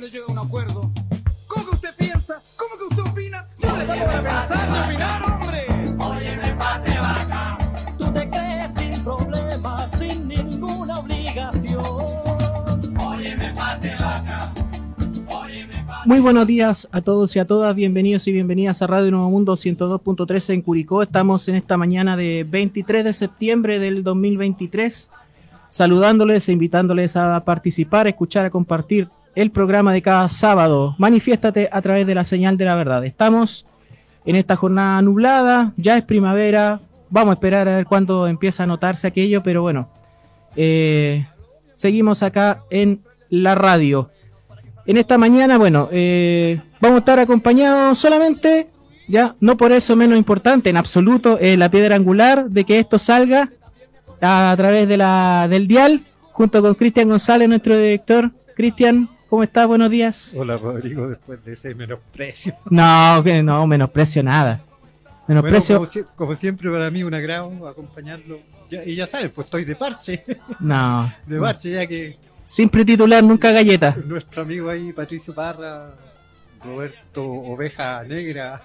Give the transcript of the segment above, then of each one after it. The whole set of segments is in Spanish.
no llega a un acuerdo? ¿Cómo que usted piensa? ¿Cómo que usted opina? No le vamos a pensar ni opinar, hombre. Óyeme, pate vaca, tú te crees sin problemas, sin ninguna obligación. Óyeme, pate vaca. Muy buenos días a todos y a todas, bienvenidos y bienvenidas a Radio Nuevo Mundo 102.3 en Curicó. Estamos en esta mañana de 23 de septiembre del 2023, saludándoles e invitándoles a participar, a escuchar, a compartir el programa de cada sábado. Manifiéstate a través de la señal de la verdad. Estamos en esta jornada nublada, ya es primavera, vamos a esperar a ver cuándo empieza a notarse aquello, pero bueno, eh, seguimos acá en la radio. En esta mañana, bueno, eh, vamos a estar acompañados solamente, ya, no por eso menos importante, en absoluto, la piedra angular de que esto salga a, través de la, del dial, junto con Cristian González, nuestro director. Cristian, ¿cómo estás? Buenos días. Hola Rodrigo, después de ese menosprecio. No, que no, menosprecio nada. Bueno, Menosprecio, como, sie- como siempre para mí un agrado acompañarlo. Ya- y ya sabes, pues estoy de parche, no. de parche, ya que Siempre titular, nunca galleta. nuestro amigo ahí, Patricio Parra, Roberto Oveja Negra,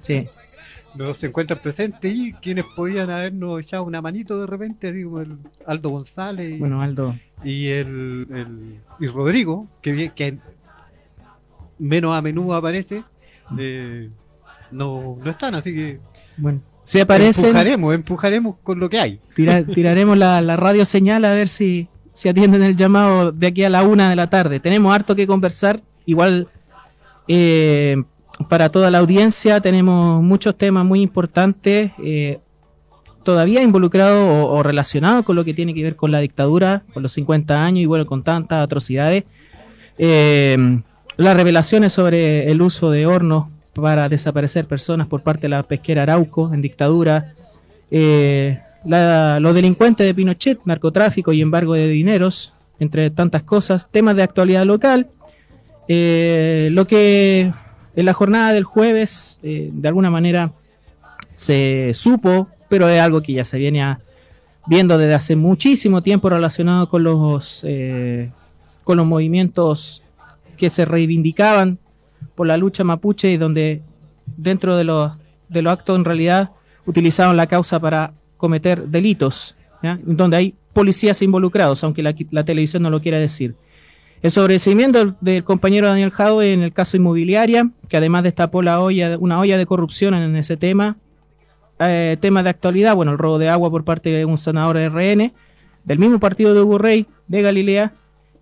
Sí. no se encuentran presentes y quienes podían habernos echado una manito de repente, digo, el Aldo González y, Bueno, Aldo. y el, el- y Rodrigo, que, que menos a menudo aparece, eh, no, no están, así que Bueno, si aparecen, empujaremos, empujaremos con lo que hay. tira- tiraremos la, la radio señal a ver si, si atienden el llamado de aquí a la una de la tarde. Tenemos harto que conversar, igual eh, para toda la audiencia tenemos muchos temas muy importantes, eh, todavía involucrados o, relacionados con lo que tiene que ver con la dictadura, con los 50 años y bueno, con tantas atrocidades. Eh, las revelaciones sobre el uso de hornos para desaparecer personas por parte de la pesquera Arauco en dictadura, eh, los delincuentes de Pinochet, narcotráfico y embargo de dineros, entre tantas cosas, temas de actualidad local, lo que en la jornada del jueves eh, de alguna manera se supo, pero es algo que ya se viene viendo desde hace muchísimo tiempo relacionado con los, eh, con los movimientos que se reivindicaban por la lucha mapuche y donde dentro de los, de los actos en realidad utilizaban la causa para cometer delitos, donde hay policías involucrados, aunque la, la televisión no lo quiera decir. El sobreseimiento del, compañero Daniel Jadwe en el caso inmobiliaria, que además destapó la olla, una olla de corrupción en ese tema. Eh, tema de actualidad, bueno, el robo de agua por parte de un senador de RN, del mismo partido de Hugo de Galilea,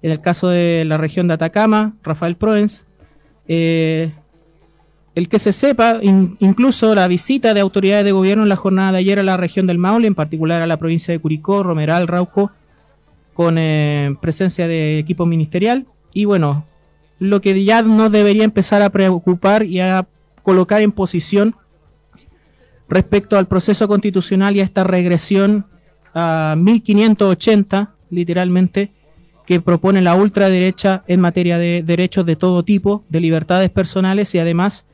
en el caso de la región de Atacama, Rafael Proens. Eh, el que se sepa, in- incluso la visita de autoridades de gobierno en la jornada de ayer a la región del Maule, en particular a la provincia de Curicó, Romeral, Rauco, con eh, presencia de equipo ministerial. Y bueno, lo que ya nos debería empezar a preocupar y a colocar en posición respecto al proceso constitucional y a esta regresión a 1580, literalmente, que propone la ultraderecha en materia de derechos de todo tipo, de libertades personales y además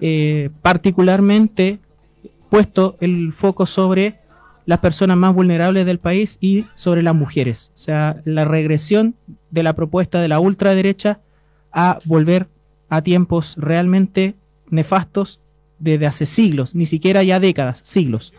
eh, particularmente puesto el foco sobre las personas más vulnerables del país y sobre las mujeres. O sea, la regresión de la propuesta de la ultraderecha a volver a tiempos realmente nefastos desde hace siglos, ni siquiera ya décadas, siglos.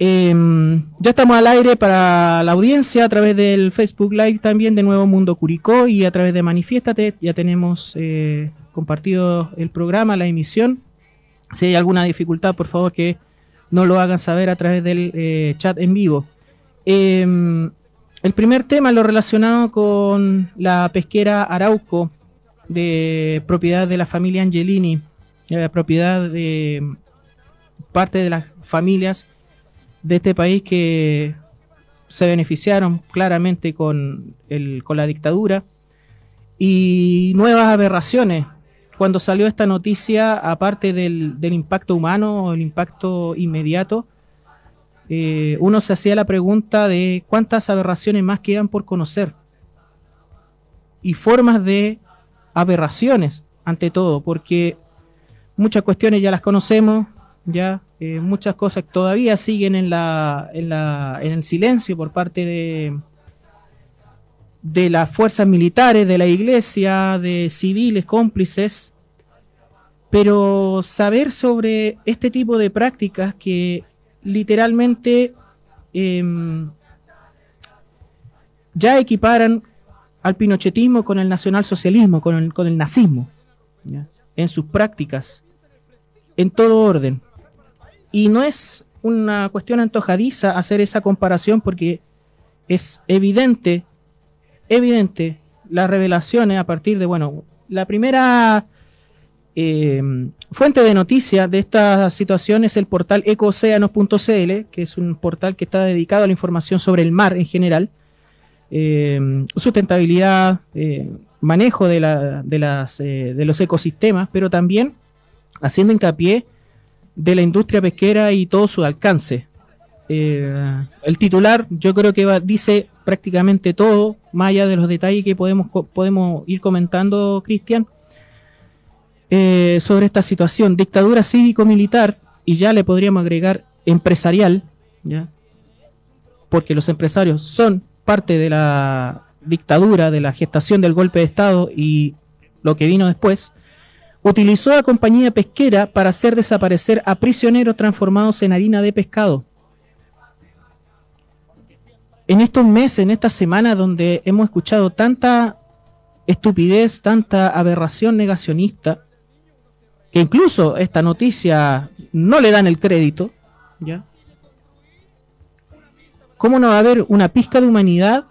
Em, ya estamos al aire para la audiencia a través del Facebook Live también de Nuevo Mundo Curicó y a través de Manifiéstate. Ya tenemos eh, compartido el programa, la emisión. Si hay alguna dificultad, por favor que nos lo hagan saber a través del eh, chat en vivo. Em, el primer tema lo relacionado con la pesquera Arauco de propiedad de la familia Angelini, eh, propiedad de parte de las familias de este país que se beneficiaron claramente con la dictadura y nuevas aberraciones. Cuando salió esta noticia, aparte del, impacto humano o el impacto inmediato, eh, uno se hacía la pregunta de cuántas aberraciones más quedan por conocer y formas de aberraciones ante todo, porque muchas cuestiones ya las conocemos, ya eh, muchas cosas todavía siguen en el silencio por parte de de las fuerzas militares, de la iglesia, de civiles cómplices, pero saber sobre este tipo de prácticas que literalmente em, ya equiparan al pinochetismo con el nacionalsocialismo, con el, con el nazismo, en sus prácticas, en todo orden. Y no es una cuestión antojadiza hacer esa comparación porque es evidente, evidente las revelaciones a partir de, bueno, la primera eh, fuente de noticias de esta situación es el portal ecoceanos.cl, que es un portal que está dedicado a la información sobre el mar en general, eh, sustentabilidad, eh, manejo de, la, de, las, de los ecosistemas, pero también haciendo hincapié de la industria pesquera y todo su alcance. El titular yo creo que dice prácticamente todo, más allá de los detalles que podemos, podemos ir comentando, Cristian, eh, sobre esta situación. Dictadura cívico-militar, y ya le podríamos agregar empresarial, ¿ya? porque los empresarios son parte de la dictadura, de la gestación del golpe de Estado y lo que vino después, utilizó a compañía pesquera para hacer desaparecer a prisioneros transformados en harina de pescado. En estos meses, en esta semana donde hemos escuchado tanta estupidez, tanta aberración negacionista, que incluso esta noticia no le dan el crédito, ¿ya? ¿Cómo no va a haber una pizca de humanidad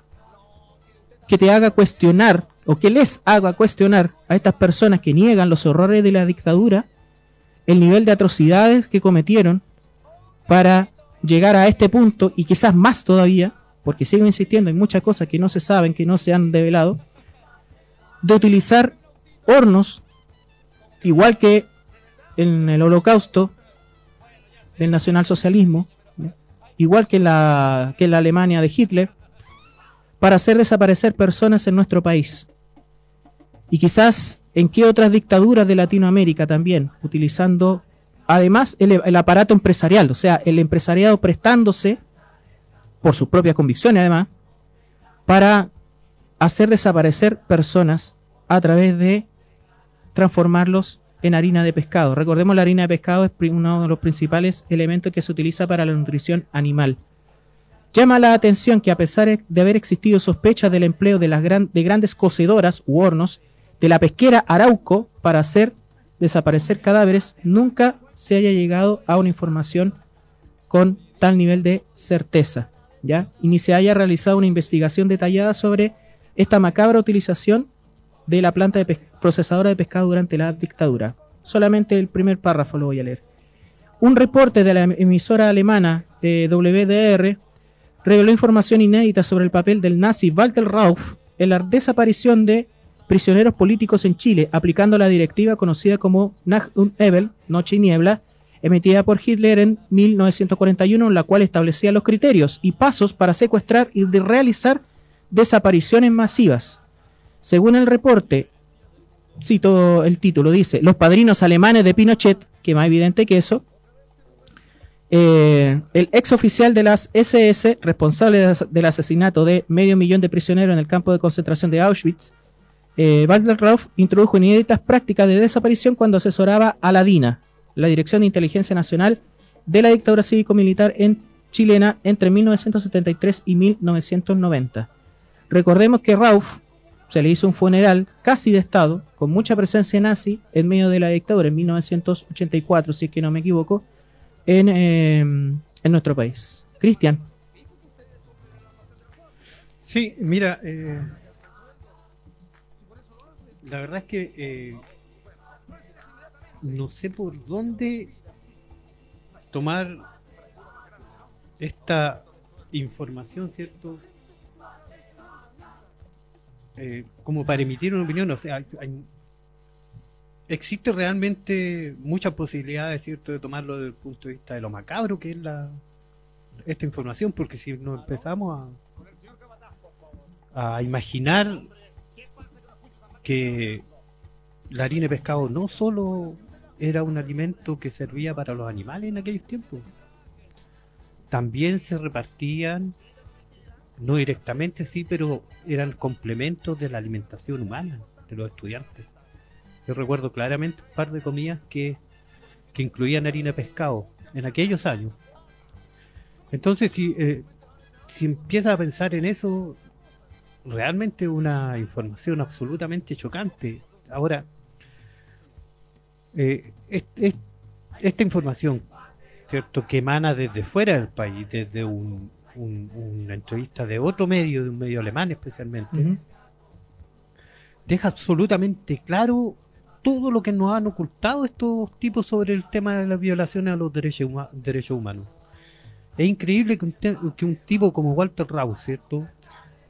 que te haga cuestionar o que les haga cuestionar a estas personas que niegan los horrores de la dictadura el nivel de atrocidades que cometieron para llegar a este punto y quizás más todavía, porque sigo insistiendo en muchas cosas que no se saben, que no se han develado, de utilizar hornos, igual que en el holocausto del nacionalsocialismo, igual que la, que la Alemania de Hitler, para hacer desaparecer personas en nuestro país. Y quizás en qué otras dictaduras de Latinoamérica también, utilizando además el, aparato empresarial, o sea, el empresariado prestándose, por sus propias convicciones además, para hacer desaparecer personas a través de transformarlos en harina de pescado. Recordemos la harina de pescado es uno de los principales elementos que se utiliza para la nutrición animal. Llama la atención que a pesar de haber existido sospechas del empleo de, las de grandes cocedoras u hornos, de la pesquera Arauco para hacer desaparecer cadáveres, nunca se haya llegado a una información con tal nivel de certeza, Y ni se haya realizado una investigación detallada sobre esta macabra utilización de la planta procesadora de pescado durante la dictadura. Solamente el primer párrafo lo voy a leer. Un reporte de la emisora alemana eh, WDR reveló información inédita sobre el papel del nazi Walter Rauf en la desaparición de prisioneros políticos en Chile, aplicando la directiva conocida como Nacht und Ebel, Noche y Niebla, emitida por Hitler en 1941, en la cual establecía los criterios y pasos para secuestrar y realizar desapariciones masivas. Según el reporte, cito el título, dice, los padrinos alemanes de Pinochet, que más evidente que eso, eh, el ex oficial de las SS, responsable del asesinato de medio millón de prisioneros en el campo de concentración de Auschwitz, eh, Walter Rauf introdujo inéditas prácticas de desaparición cuando asesoraba a la DINA, la Dirección de Inteligencia Nacional de la dictadura cívico-militar en chilena entre 1973 y 1990. Recordemos que Rauf se le hizo un funeral casi de Estado, con mucha presencia nazi en medio de la dictadura en 1984, si es que no me equivoco, en, eh, en nuestro país. Cristian. Sí, mira, eh, la verdad es que eh, no sé por dónde tomar esta información, ¿cierto? Eh, como para emitir una opinión, o sea, existe realmente muchas posibilidades, ¿cierto?, de tomarlo desde el punto de vista de lo macabro que es la esta información, porque si nos empezamos a, a imaginar que la harina de pescado no solo era un alimento que servía para los animales en aquellos tiempos, también se repartían no directamente sí, pero eran complementos de la alimentación humana de los estudiantes. Yo recuerdo claramente un par de comidas que, que incluían harina de pescado en aquellos años. Entonces, si, eh, si empiezas a pensar en eso, realmente una información absolutamente chocante. Ahora, eh, es- es- esta información, ¿cierto? Que emana desde fuera del país, desde un- un- una entrevista de otro medio, de un medio alemán especialmente, deja absolutamente claro todo lo que nos han ocultado estos tipos sobre el tema de las violaciones a los derechos, huma- derechos humanos. Es increíble que un, te- que un tipo como Walter Rau, ¿cierto?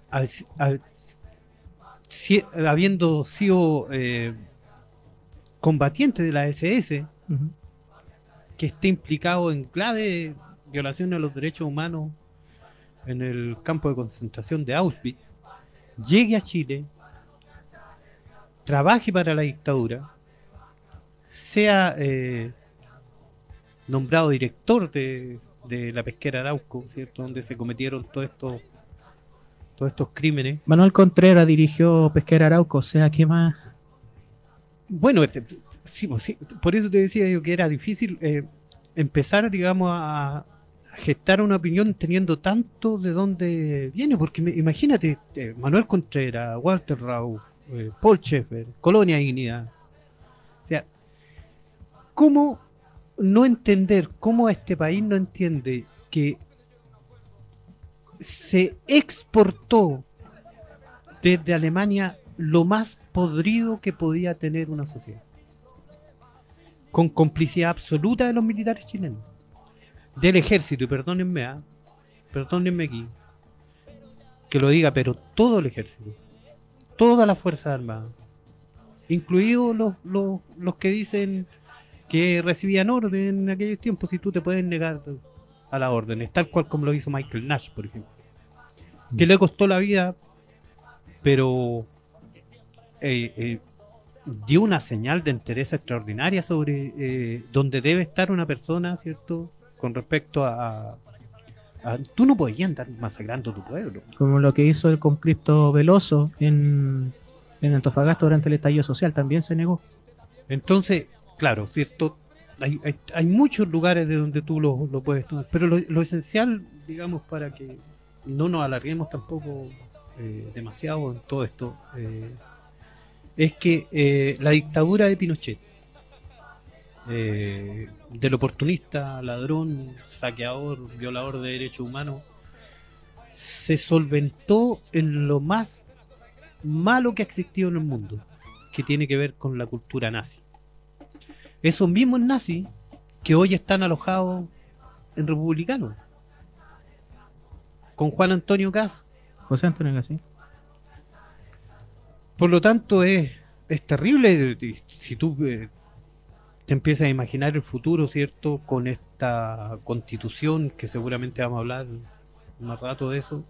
Al- al- si- habiendo sido eh, combatiente de la SS, que esté implicado en clave violaciones a los derechos humanos en el campo de concentración de Auschwitz, llegue a Chile, trabaje para la dictadura, sea eh, nombrado director de, de la pesquera Arauco, ¿cierto? donde se cometieron todos estos todos estos crímenes. Manuel Contreras dirigió Pesquera Arauco, o sea, ¿qué más? Bueno, este, sí, pues, por eso te decía yo que era difícil eh, empezar, digamos, a, gestar una opinión teniendo tanto de dónde viene, porque me- imagínate, eh, Manuel Contreras, Walter Rau, eh, Paul Schaeffer, Colonia Dignidad. O sea, ¿cómo no entender, cómo este país no entiende que se exportó desde Alemania lo más podrido que podía tener una sociedad. Con complicidad absoluta de los militares chilenos. Del ejército, y perdónenme, ah, perdónenme aquí, que lo diga, pero todo el ejército, todas las fuerzas armadas, incluidos los, los, los que dicen que recibían orden en aquellos tiempos, si tú te puedes negar a las órdenes, tal cual como lo hizo Michael Nash, por ejemplo, que le costó la vida, pero eh, eh, dio una señal de interés extraordinaria sobre eh, donde debe estar una persona, ¿cierto? Con respecto a, a- Tú no podías andar masacrando tu pueblo. Como lo que hizo el conscripto Veloso en, en Antofagasta durante el estallido social, también se negó. Entonces, claro, ¿cierto? Hay, hay, hay muchos lugares de donde tú lo, lo puedes tomar, pero lo, lo esencial, digamos, para que no nos alarguemos tampoco eh, demasiado en todo esto, eh, es que eh, la dictadura de Pinochet, eh, del oportunista, ladrón, saqueador, violador de derechos humanos, se solventó en lo más malo que ha existido en el mundo, que tiene que ver con la cultura nazi. Esos mismos nazis que hoy están alojados en republicanos, con Juan Antonio Cas. José Antonio Gassi. Por lo tanto, es, es terrible y si tú eh, te empiezas a imaginar el futuro, ¿cierto? Con esta constitución, que seguramente vamos a hablar más rato de eso,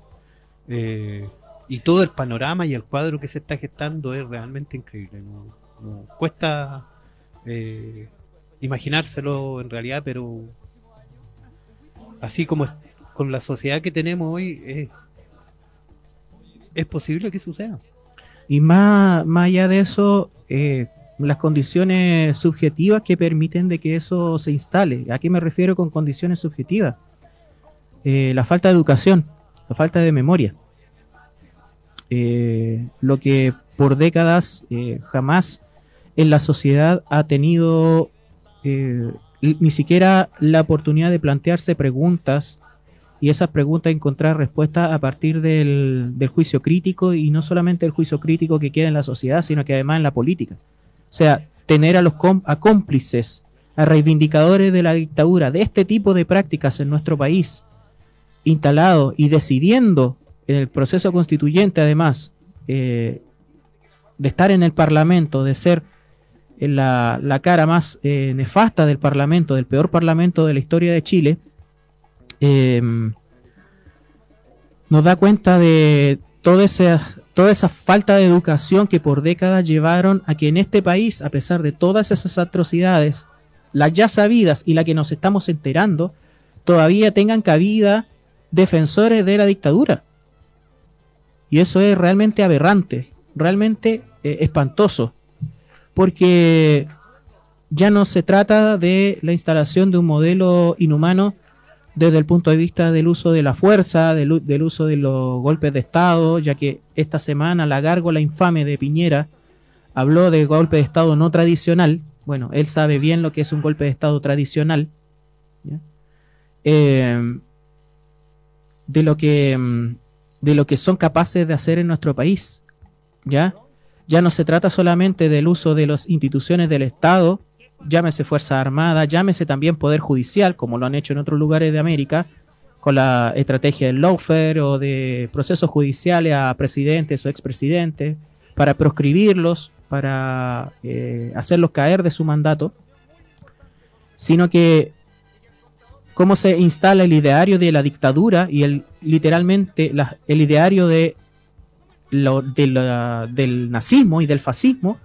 eh, y todo el panorama y el cuadro que se está gestando es realmente increíble. No, cuesta eh, imaginárselo en realidad, pero así como con la sociedad que tenemos hoy, es posible que suceda. Y más, más allá de eso, eh, las condiciones subjetivas que permiten de que eso se instale. ¿A qué me refiero con condiciones subjetivas? Eh, la falta de educación, la falta de memoria. Eh, lo que por décadas jamás en la sociedad ha tenido ni siquiera la oportunidad de plantearse preguntas y esas preguntas encontrar respuesta a partir del, del juicio crítico y no solamente el juicio crítico que queda en la sociedad, sino que además en la política. O sea, tener a los a cómplices, a reivindicadores de la dictadura, de este tipo de prácticas en nuestro país, instalados y decidiendo en el proceso constituyente, además, eh, de estar en el Parlamento, de ser eh, la, la cara más eh, nefasta del Parlamento, del peor Parlamento de la historia de Chile, eh, nos da cuenta de toda esa, toda esa falta de educación que por décadas llevaron a que en este país, a pesar de todas esas atrocidades, las ya sabidas y las que nos estamos enterando, todavía tengan cabida defensores de la dictadura. Y eso es realmente aberrante, realmente eh, espantoso, porque ya no se trata de la instalación de un modelo inhumano desde el punto de vista del uso de la fuerza, del, uso de los golpes de Estado, ya que esta semana la gárgola infame de Piñera habló de golpe de Estado no tradicional. Bueno, él sabe bien lo que es un golpe de Estado tradicional. ¿ya? Eh, de lo que mm, de lo que son capaces de hacer en nuestro país. ¿Ya? Ya no se trata solamente del uso de las instituciones del Estado, llámese Fuerza Armada, llámese también Poder Judicial, como lo han hecho en otros lugares de América, con la estrategia del lawfare o de procesos judiciales a presidentes o expresidentes, para proscribirlos, para eh, hacerlos caer de su mandato, sino que cómo se instala el ideario de la dictadura y el literalmente el ideario de del nazismo y del fascismo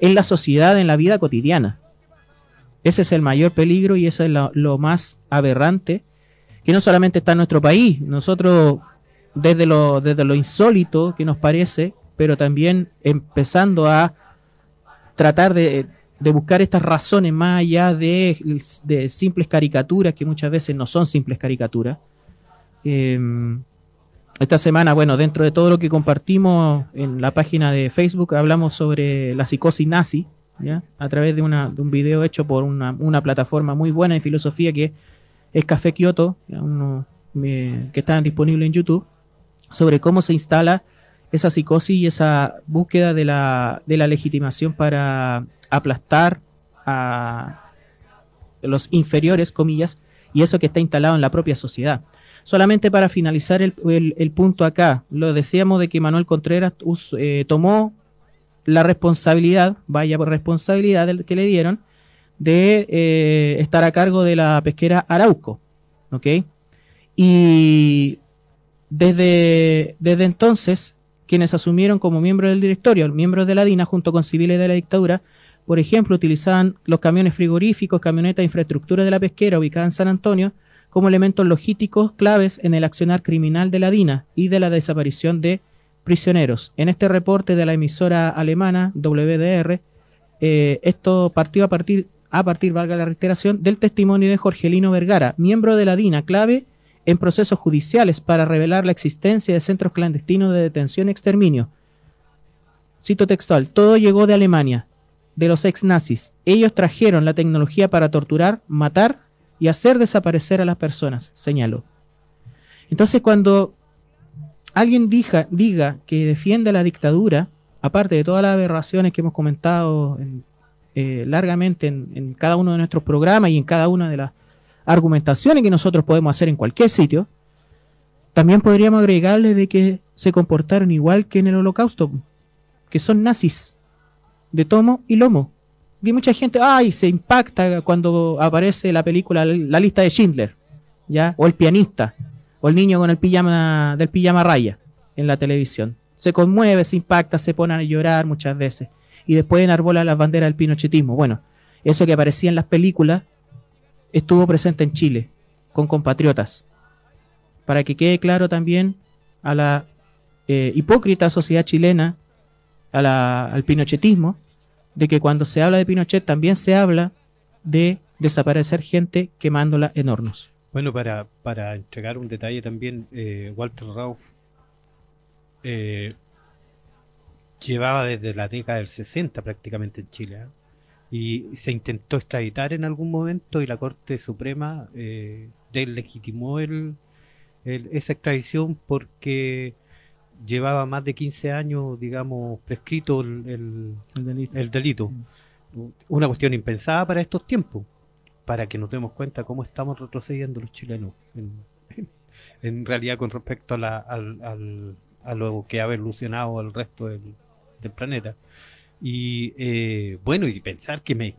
en la sociedad, en la vida cotidiana. Ese es el mayor peligro y eso es lo, más aberrante, que no solamente está en nuestro país, nosotros desde lo, desde lo insólito que nos parece, pero también empezando a tratar de, de buscar estas razones más allá de, de simples caricaturas, que muchas veces no son simples caricaturas. Em, esta semana, bueno, dentro de todo lo que compartimos en la página de Facebook, hablamos sobre la psicosis nazi, a través de, una, de un video hecho por una, una plataforma muy buena de filosofía que es Café Kioto, ¿ya? Uno, eh, que está disponible en YouTube, sobre cómo se instala esa psicosis y esa búsqueda de la, de la legitimación para aplastar a los inferiores, comillas, y eso que está instalado en la propia sociedad. Solamente para finalizar el, el- punto acá, lo decíamos de que Manuel Contreras eh, tomó la responsabilidad, vaya por responsabilidad que le dieron, de eh, estar a cargo de la pesquera Arauco. ¿Ok? Y desde, desde entonces, quienes asumieron como miembros del directorio, miembros de la DINA, junto con civiles de la dictadura, por ejemplo, utilizaban los camiones frigoríficos, camionetas infraestructura de la pesquera ubicada en San Antonio, como elementos logísticos claves en el accionar criminal de la DINA y de la desaparición de prisioneros. En este reporte de la emisora alemana WDR, eh, esto partió a partir, a partir, valga la reiteración, del testimonio de Jorgelino Vergara, miembro de la DINA, clave en procesos judiciales para revelar la existencia de centros clandestinos de detención y exterminio. Cito textual, todo llegó de Alemania, de los ex nazis. Ellos trajeron la tecnología para torturar, matar y hacer desaparecer a las personas, señaló. Entonces cuando alguien diga, que defiende la dictadura, aparte de todas las aberraciones que hemos comentado en- eh, largamente en, en cada uno de nuestros programas y en cada una de las argumentaciones que nosotros podemos hacer en cualquier sitio, también podríamos agregarle de que se comportaron igual que en el holocausto, que son nazis, de tomo y lomo. Y mucha gente, ay, se impacta cuando aparece la película La lista de Schindler, ¿ya? O el pianista, o el niño con el pijama del pijama raya en la televisión. Se conmueve, se impacta, se pone a llorar muchas veces. Y después enarbola las banderas del pinochetismo. Bueno, eso que aparecía en las películas estuvo presente en Chile, con compatriotas. Para que quede claro también a la eh, hipócrita sociedad chilena, a la- al pinochetismo, de que cuando se habla de Pinochet también se habla de desaparecer gente quemándola en hornos. Bueno, para, para entregar un detalle también, eh, Walter Rauff eh, llevaba desde la década del 60 prácticamente en Chile. ¿eh? Y se intentó extraditar en algún momento y la Corte Suprema eh, deslegitimó el, el- esa extradición porque llevaba más de 15 años, digamos, prescrito el- el, El delito. el delito. Una cuestión impensada para estos tiempos, para que nos demos cuenta cómo estamos retrocediendo los chilenos, en, realidad con respecto a, la, al, a lo que ha evolucionado el resto del, planeta. Y eh, bueno, y pensar que, me,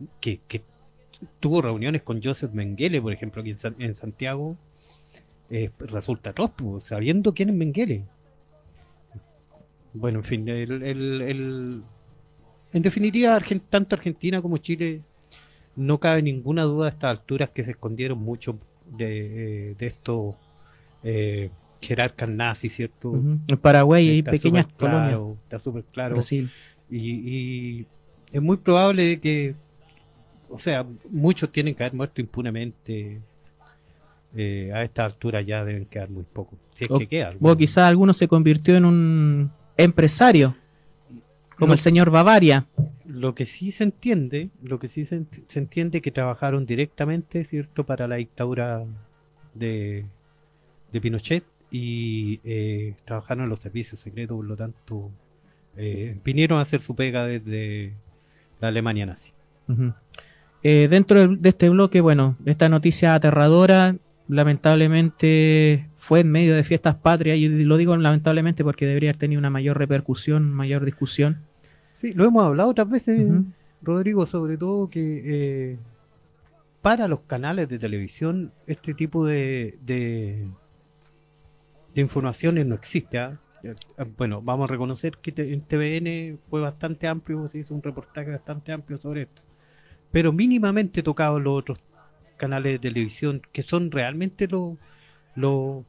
tuvo reuniones con Joseph Mengele, por ejemplo, aquí en, San- Santiago, eh, resulta atroz, pues, sabiendo quién es Mengele. Bueno, en fin, en definitiva, tanto Argentina como Chile no cabe ninguna duda a estas alturas que se escondieron mucho de, eh, de estos eh, jerarcas nazis, ¿cierto? En Paraguay hay pequeñas claro, colonias. Está súper claro. Brasil. Y, y es muy probable que, o sea, muchos tienen que haber muerto impunemente. Eh, a esta altura ya deben quedar muy pocos. Si es O- que quedan. O quizás alguno se convirtió en un empresario, como el señor Bavaria. Lo que sí se entiende, lo que sí se, ent- se entiende que trabajaron directamente, ¿cierto?, para la dictadura de, de Pinochet y eh, trabajaron en los servicios secretos, por lo tanto, eh, vinieron a hacer su pega desde la Alemania nazi. Eh, dentro de este bloque, bueno, esta noticia aterradora, lamentablemente fue en medio de fiestas patrias, y lo digo lamentablemente porque debería haber tenido una mayor repercusión, mayor discusión. Sí, lo hemos hablado otras veces. Rodrigo, sobre todo que eh, para los canales de televisión este tipo de, de, de informaciones no existe. ¿ah? Eh, Bueno, vamos a reconocer que te- en TVN fue bastante amplio, se hizo un reportaje bastante amplio sobre esto. Pero mínimamente tocado los otros canales de televisión que son realmente los los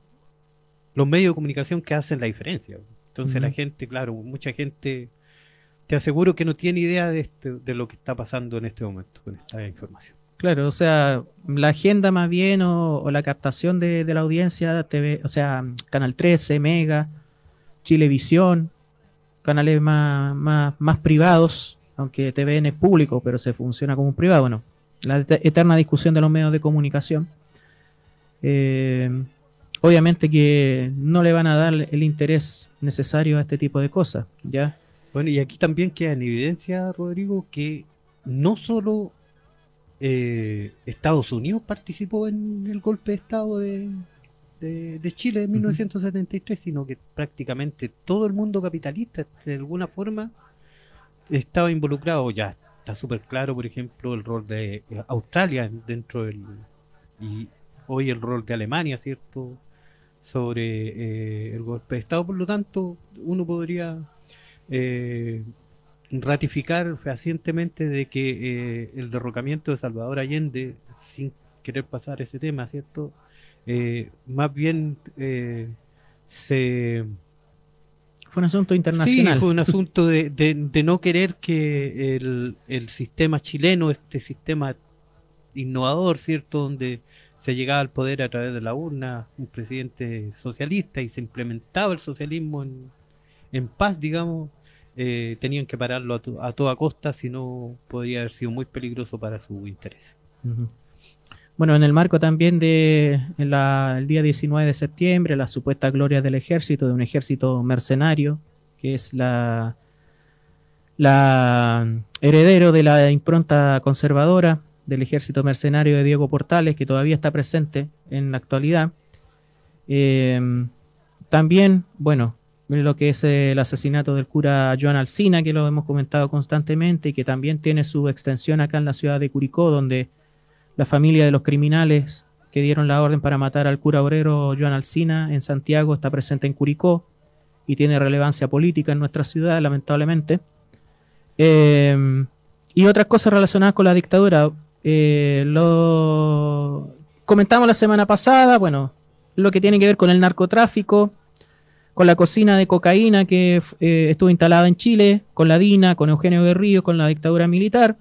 los medios de comunicación que hacen la diferencia. Entonces la gente, claro, mucha gente te aseguro que no tiene idea de, este- de lo que está pasando en este momento con esta información. Claro, o sea, la agenda más bien o, o la captación de, la audiencia, TV, o sea, Canal 13, Mega, Chilevisión, canales más, privados, aunque TVN es público, pero se funciona como un privado. Bueno, la et- eterna discusión de los medios de comunicación. Eh, obviamente que no le van a dar el interés necesario a este tipo de cosas, ¿ya? Bueno, y aquí también queda en evidencia, Rodrigo, que no solo eh, Estados Unidos participó en el golpe de Estado de, de- de Chile en Ujú. 1973, sino que prácticamente todo el mundo capitalista, de alguna forma, estaba involucrado. Ya está súper claro, por ejemplo, el rol de eh, Australia dentro del. y hoy el rol de Alemania, ¿cierto? Sobre eh, el golpe de Estado. Por lo tanto, uno podría eh, ratificar fehacientemente de que eh, el derrocamiento de Salvador Allende, sin querer pasar ese tema, ¿cierto? Eh, más bien eh, se... Fue un asunto internacional. Sí, fue un asunto de, de- de no querer que el, el sistema chileno, este sistema innovador, ¿cierto? Donde se llegaba al poder a través de la urna, un presidente socialista y se implementaba el socialismo en, en paz, digamos, eh, tenían que pararlo a, a toda costa, si no podría haber sido muy peligroso para su interés. Bueno, en el marco también de la- el día 19 de septiembre, las supuestas glorias del ejército, de un ejército mercenario, que es la, la heredero de la impronta conservadora del ejército mercenario de Diego Portales, que todavía está presente en la actualidad. Eh, también, bueno, lo que es el asesinato del cura Joan Alsina, que lo hemos comentado constantemente y que también tiene su extensión acá en la ciudad de Curicó, donde la familia de los criminales que dieron la orden para matar al cura obrero Joan Alsina en Santiago está presente en Curicó y tiene relevancia política en nuestra ciudad, lamentablemente. Eh, y otras cosas relacionadas con la dictadura. eh, lo comentamos la semana pasada, bueno, lo que tiene que ver con el narcotráfico, con la cocina de cocaína que eh, estuvo instalada en Chile, con la DINA, con Eugenio Guerrillo, con la dictadura militar.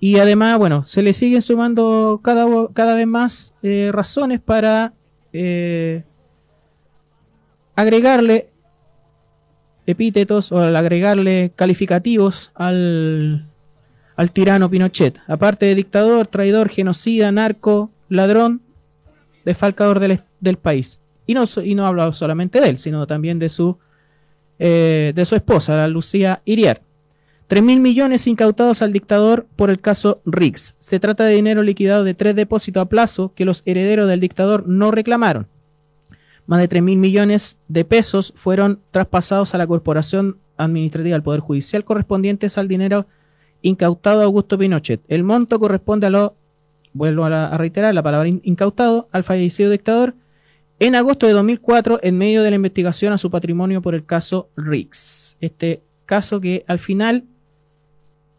Y además, bueno, se le siguen sumando cada, cada vez más eh, razones para eh, agregarle epítetos o al agregarle calificativos al, al tirano Pinochet. Aparte de dictador, traidor, genocida, narco, ladrón, desfalcador del, del país. Y no, y no hablo solamente de él, sino también de su, eh, de su esposa, Lucía Iriar. 3 mil millones incautados al dictador por el caso Riggs. Se trata de dinero liquidado de tres depósitos a plazo que los herederos del dictador no reclamaron. Más de 3 mil millones de pesos fueron traspasados a la Corporación Administrativa del Poder Judicial correspondientes al dinero incautado a Augusto Pinochet. El monto corresponde a lo, vuelvo a, reiterar la palabra in- incautado, al fallecido dictador en agosto de 2004 en medio de la investigación a su patrimonio por el caso Riggs. Este caso que al final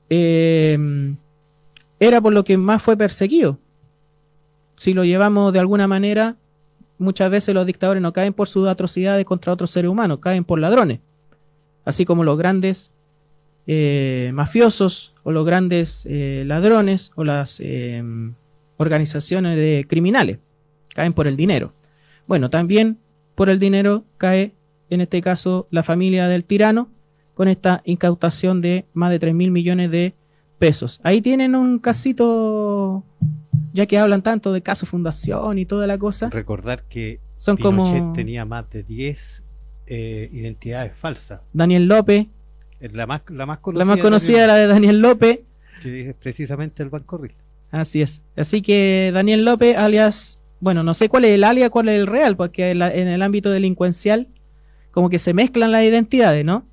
eh, era por lo que más fue perseguido. Si lo llevamos de alguna manera muchas veces los dictadores no caen por sus atrocidades contra otros seres humanos, caen por ladrones. Así como los grandes eh, mafiosos o los grandes eh, ladrones o las eh, organizaciones de criminales. Caen por el dinero. Bueno, también por el dinero cae, en este caso, la familia del tirano con esta incautación de más de 3 mil millones de pesos. Ahí tienen un casito, ya que hablan tanto de caso fundación y toda la cosa. Recordar que Son Pinochet como tenía más de 10 eh, identidades falsas. Daniel López, La más, la más la conocida, más conocida era de Daniel López. que es precisamente el Banco. Así es. Así que Daniel López, alias, bueno, no sé cuál es el alias, cuál es el real, porque en, la- en el ámbito delincuencial, como que se mezclan las identidades, ¿no?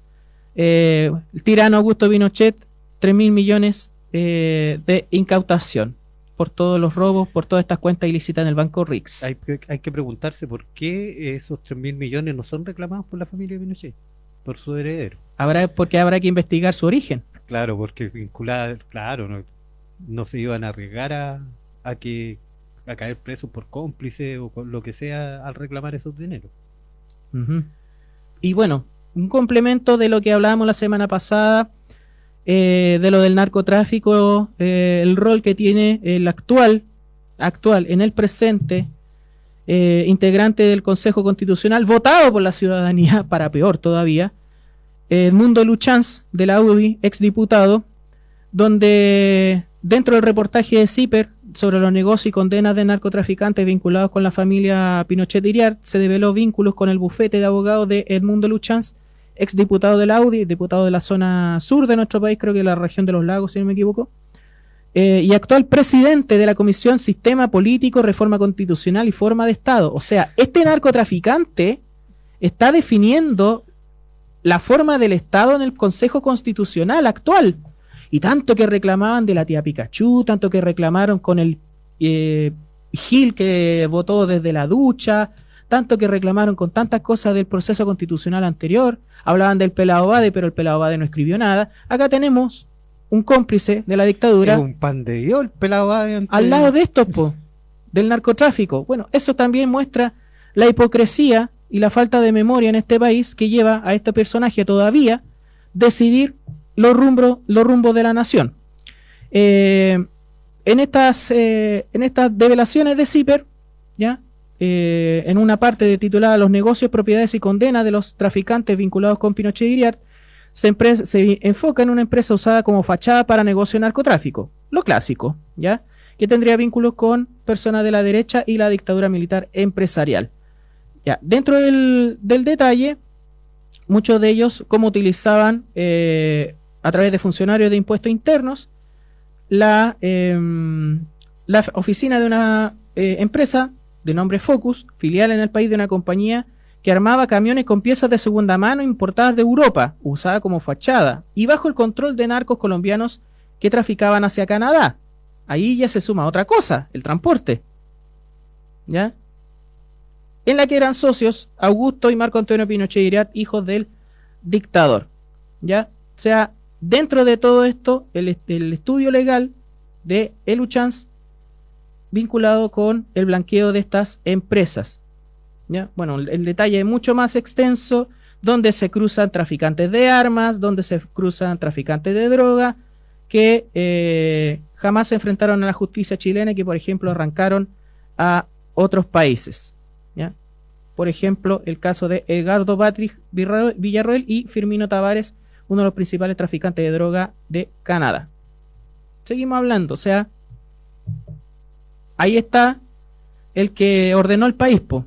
Eh, el tirano Augusto Pinochet, 3 mil millones eh, de incautación por todos los robos, por todas estas cuentas ilícitas en el Banco Rix. Hay, que- hay que preguntarse por qué esos 3 mil millones no son reclamados por la familia de Pinochet, por su heredero. Habrá, porque habrá que investigar su origen. Claro, porque vinculada, claro, no, no se iban a arriesgar a, a que a caer presos por cómplice o lo que sea al reclamar esos dineros. Y bueno, un complemento de lo que hablábamos la semana pasada, eh, de lo del narcotráfico, eh, el rol que tiene el actual, actual, en el presente, eh, integrante del Consejo Constitucional, votado por la ciudadanía, para peor todavía, Edmundo Luchanz, de la UDI, exdiputado, donde dentro del reportaje de CIPER sobre los negocios y condenas de narcotraficantes vinculados con la familia Pinochet Iriart, se develó vínculos con el bufete de abogados de Edmundo Luchanz, exdiputado de la UDI, diputado de la zona sur de nuestro país, creo que la región de los lagos, si no me equivoco, eh, y actual presidente de la Comisión Sistema Político, Reforma Constitucional y Forma de Estado. O sea, este narcotraficante está definiendo la forma del Estado en el Consejo Constitucional actual. Y tanto que reclamaban de la tía Pikachu, tanto que reclamaron con el eh, Gil que votó desde la ducha, tanto que reclamaron con tantas cosas del proceso constitucional anterior. Hablaban del pelado Bade, pero el pelado Bade no escribió nada. Acá tenemos un cómplice de la dictadura Es un pan de Dios el pelado va de al lado de estos, po, del narcotráfico. Bueno, eso también muestra la hipocresía y la falta de memoria en este país que lleva a este personaje todavía decidir los rumbos, los rumbos de la nación. Eh, en, estas, eh, en estas develaciones de CIPER, ¿ya? Eh, en una parte titulada Los negocios, propiedades y condenas de los traficantes vinculados con Pinochet y empre- se enfoca en una empresa usada como fachada para negocio de narcotráfico. Lo clásico, ¿ya? Que tendría vínculos con personas de la derecha y la dictadura militar empresarial. Ya, dentro del, del detalle, muchos de ellos, cómo utilizaban eh, a través de funcionarios de impuestos internos la, em, la oficina de una eh, empresa de nombre Focus, filial en el país de una compañía que armaba camiones con piezas de segunda mano importadas de Europa, usada como fachada, y bajo el control de narcos colombianos que traficaban hacia Canadá. Ahí ya se suma otra cosa, el transporte. ¿Ya? En la que eran socios Augusto y Marco Antonio Pinochet Iriart, hijos del dictador. ¿Ya? O sea, dentro de todo esto, el, estudio legal de Eluchans vinculado con el blanqueo de estas empresas. ¿Ya? Bueno, el, detalle es mucho más extenso, donde se cruzan traficantes de armas, donde se cruzan traficantes de droga, que eh, jamás se enfrentaron a la justicia chilena y que, por ejemplo, arrancaron a otros países. ¿ya? Por ejemplo, el caso de Edgardo Patrick Villarroel y Firmino Tavares, uno de los principales traficantes de droga de Canadá. Seguimos hablando, o sea, ahí está el que ordenó el país, po.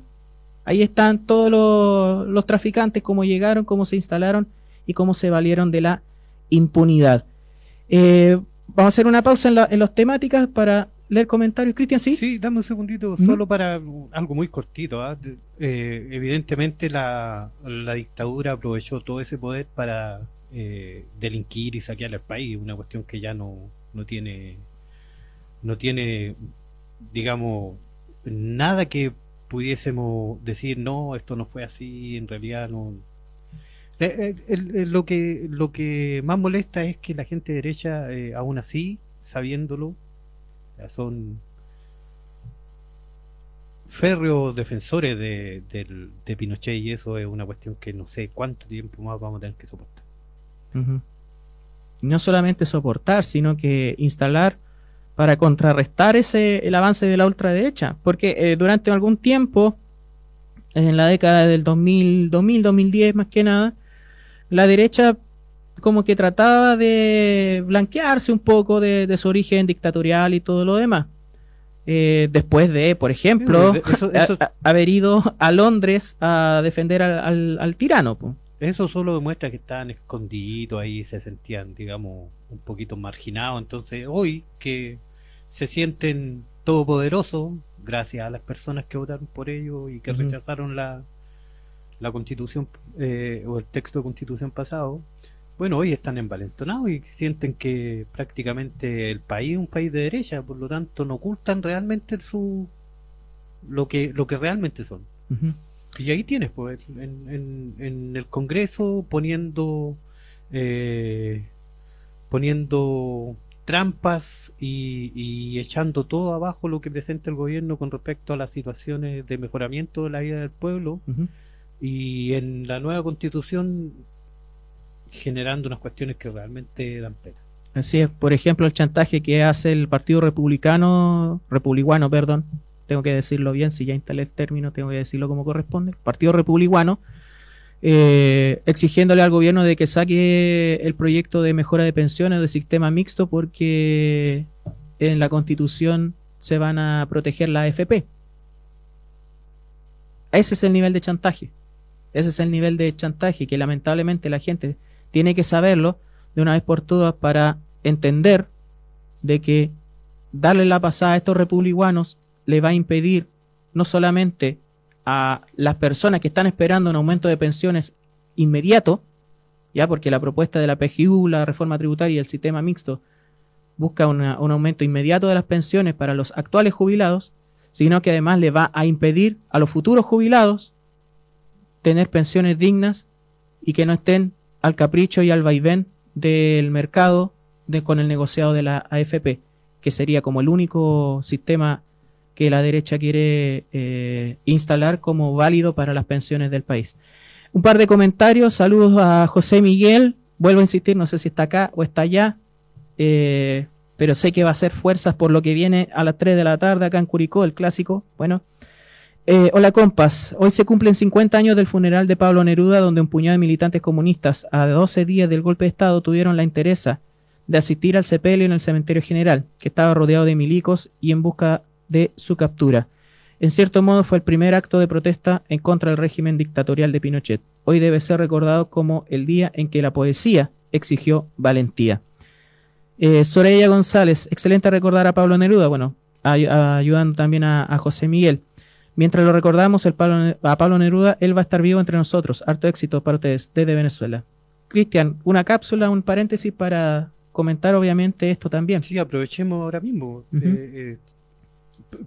Ahí están todos los, los traficantes, cómo llegaron, cómo se instalaron y cómo se valieron de la impunidad. Eh, vamos a hacer una pausa en, la- en las temáticas para leer comentarios. Cristian, ¿sí? Sí, dame un segundito, solo para algo muy cortito. ¿ah? Eh, evidentemente la, la dictadura aprovechó todo ese poder para eh, delinquir y saquear el país, una cuestión que ya no, no tiene, no tiene, digamos, nada que pudiésemos decir, no, esto no fue así, en realidad no. Eh, eh, lo que lo que más molesta es que la gente derecha, eh, aún así, sabiéndolo, son férreos defensores de, del- de Pinochet y eso es una cuestión que no sé cuánto tiempo más vamos a tener que soportar. No solamente soportar, sino que instalar para contrarrestar ese el avance de la ultraderecha. Porque eh, durante algún tiempo, en la década del 2000, 2000, 2010 más que nada, la derecha como que trataba de blanquearse un poco de, de su origen dictatorial y todo lo demás. Eh, después de, por ejemplo, eso- eso- haber ido a Londres a defender al, al- al tirano. po. Eso solo demuestra que estaban escondiditos ahí, se sentían, digamos, un poquito marginados. Entonces, hoy que se sienten todopoderosos, gracias a las personas que votaron por ello y que rechazaron la, la constitución eh, o el texto de constitución pasado, bueno, hoy están envalentonados y sienten que prácticamente el país es un país de derecha, por lo tanto no ocultan realmente su lo que lo que realmente son. Ujú. Y ahí tienes, pues, en, en- en el Congreso poniendo eh, poniendo trampas y, y echando todo abajo lo que presenta el gobierno con respecto a las situaciones de mejoramiento de la vida del pueblo. Y en la nueva constitución generando unas cuestiones que realmente dan pena. Así es, por ejemplo, el chantaje que hace el Partido Republicano, Republicano, perdón, tengo que decirlo bien, si ya instalé el término, tengo que decirlo como corresponde, Partido Republicano, eh, exigiéndole al gobierno de que saque el proyecto de mejora de pensiones de sistema mixto porque en la constitución se van a proteger la AFP. Ese es el nivel de chantaje. Ese es el nivel de chantaje que lamentablemente la gente tiene que saberlo de una vez por todas para entender de que darle la pasada a estos republicanos le va a impedir no solamente a las personas que están esperando un aumento de pensiones inmediato, ya porque la propuesta de la PGU, la reforma tributaria y el sistema mixto busca un aumento inmediato de las pensiones para los actuales jubilados, sino que además le va a impedir a los futuros jubilados tener pensiones dignas y que no estén al capricho y al vaivén del mercado de, con el negociado de la AFP, que sería como el único sistema que la derecha quiere eh, instalar como válido para las pensiones del país. Un par de comentarios, saludos a José Miguel, vuelvo a insistir, no sé si está acá o está allá, eh, pero sé que va a hacer fuerzas por lo que viene a las 3 de la tarde acá en Curicó, el clásico. Bueno, eh, hola compas, hoy se cumplen 50 años del funeral de Pablo Neruda, donde un puñado de militantes comunistas a 12 días del golpe de Estado tuvieron la interesa de asistir al sepelio en el cementerio general, que estaba rodeado de milicos y en busca de su captura. En cierto modo fue el primer acto de protesta en contra del régimen dictatorial de Pinochet. Hoy debe ser recordado como el día en que la poesía exigió valentía. Eh, Soraya González, excelente recordar a Pablo Neruda, bueno, ay- ayudando también a, a José Miguel. Mientras lo recordamos el Pablo- a Pablo Neruda, él va a estar vivo entre nosotros. Harto éxito para ustedes desde Venezuela. Cristian, una cápsula, un paréntesis para comentar obviamente esto también. Sí, aprovechemos ahora mismo. Eh, eh,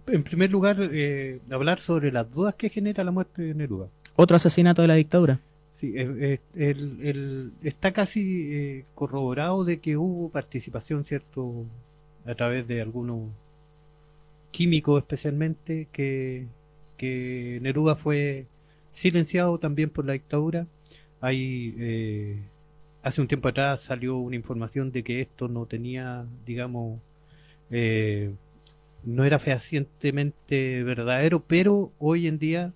en primer lugar, eh, hablar sobre las dudas que genera la muerte de Neruda. Otro asesinato de la dictadura. Sí, el- el- está casi eh, corroborado de que hubo participación, ¿cierto? A través de algunos químicos especialmente, que, que Neruda fue silenciado también por la dictadura. Hay, eh, hace un tiempo atrás salió una información de que esto no tenía, digamos, eh, no era fehacientemente verdadero, pero hoy en día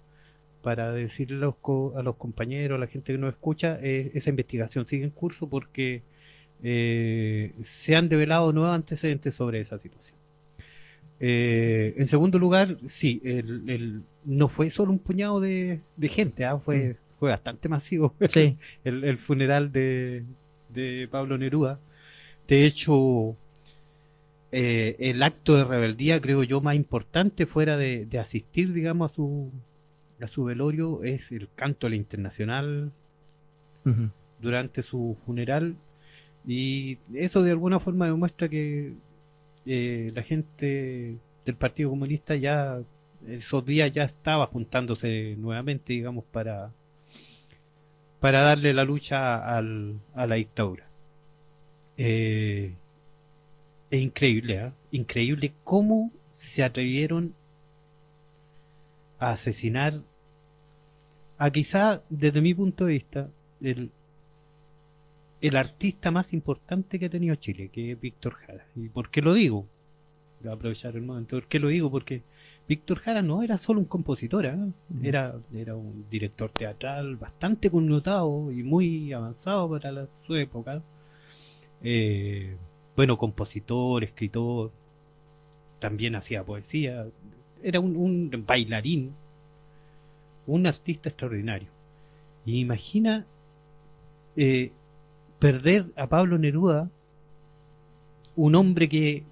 para decirle a los, co- a los compañeros, a la gente que nos escucha, eh, esa investigación sigue en curso porque eh, se han develado nuevos antecedentes sobre esa situación. Eh, en segundo lugar, sí, el, el- no fue solo un puñado de, de gente, ah, fue, fue bastante masivo Sí. el, el funeral de, de Pablo Neruda. De hecho, eh, el acto de rebeldía, creo yo, más importante fuera de, de asistir, digamos, a su, a su velorio es el canto a la internacional durante su funeral. Y eso de alguna forma demuestra que eh, la gente del Partido Comunista ya esos días ya estaba juntándose nuevamente, digamos, para, para darle la lucha al- a la dictadura. Eh, es increíble, ¿ah? increíble cómo se atrevieron a asesinar a quizá, desde mi punto de vista, el, el artista más importante que ha tenido Chile, que es Víctor Jara. ¿Y por qué lo digo? Voy a aprovechar el momento. ¿Por qué lo digo? Porque Víctor Jara no era solo un compositor, ¿eh? era, era un director teatral bastante connotado y muy avanzado para la- su época. Eh, bueno, compositor, escritor, también hacía poesía, era un, bailarín, un artista extraordinario. Y imagina eh, perder a Pablo Neruda, un hombre que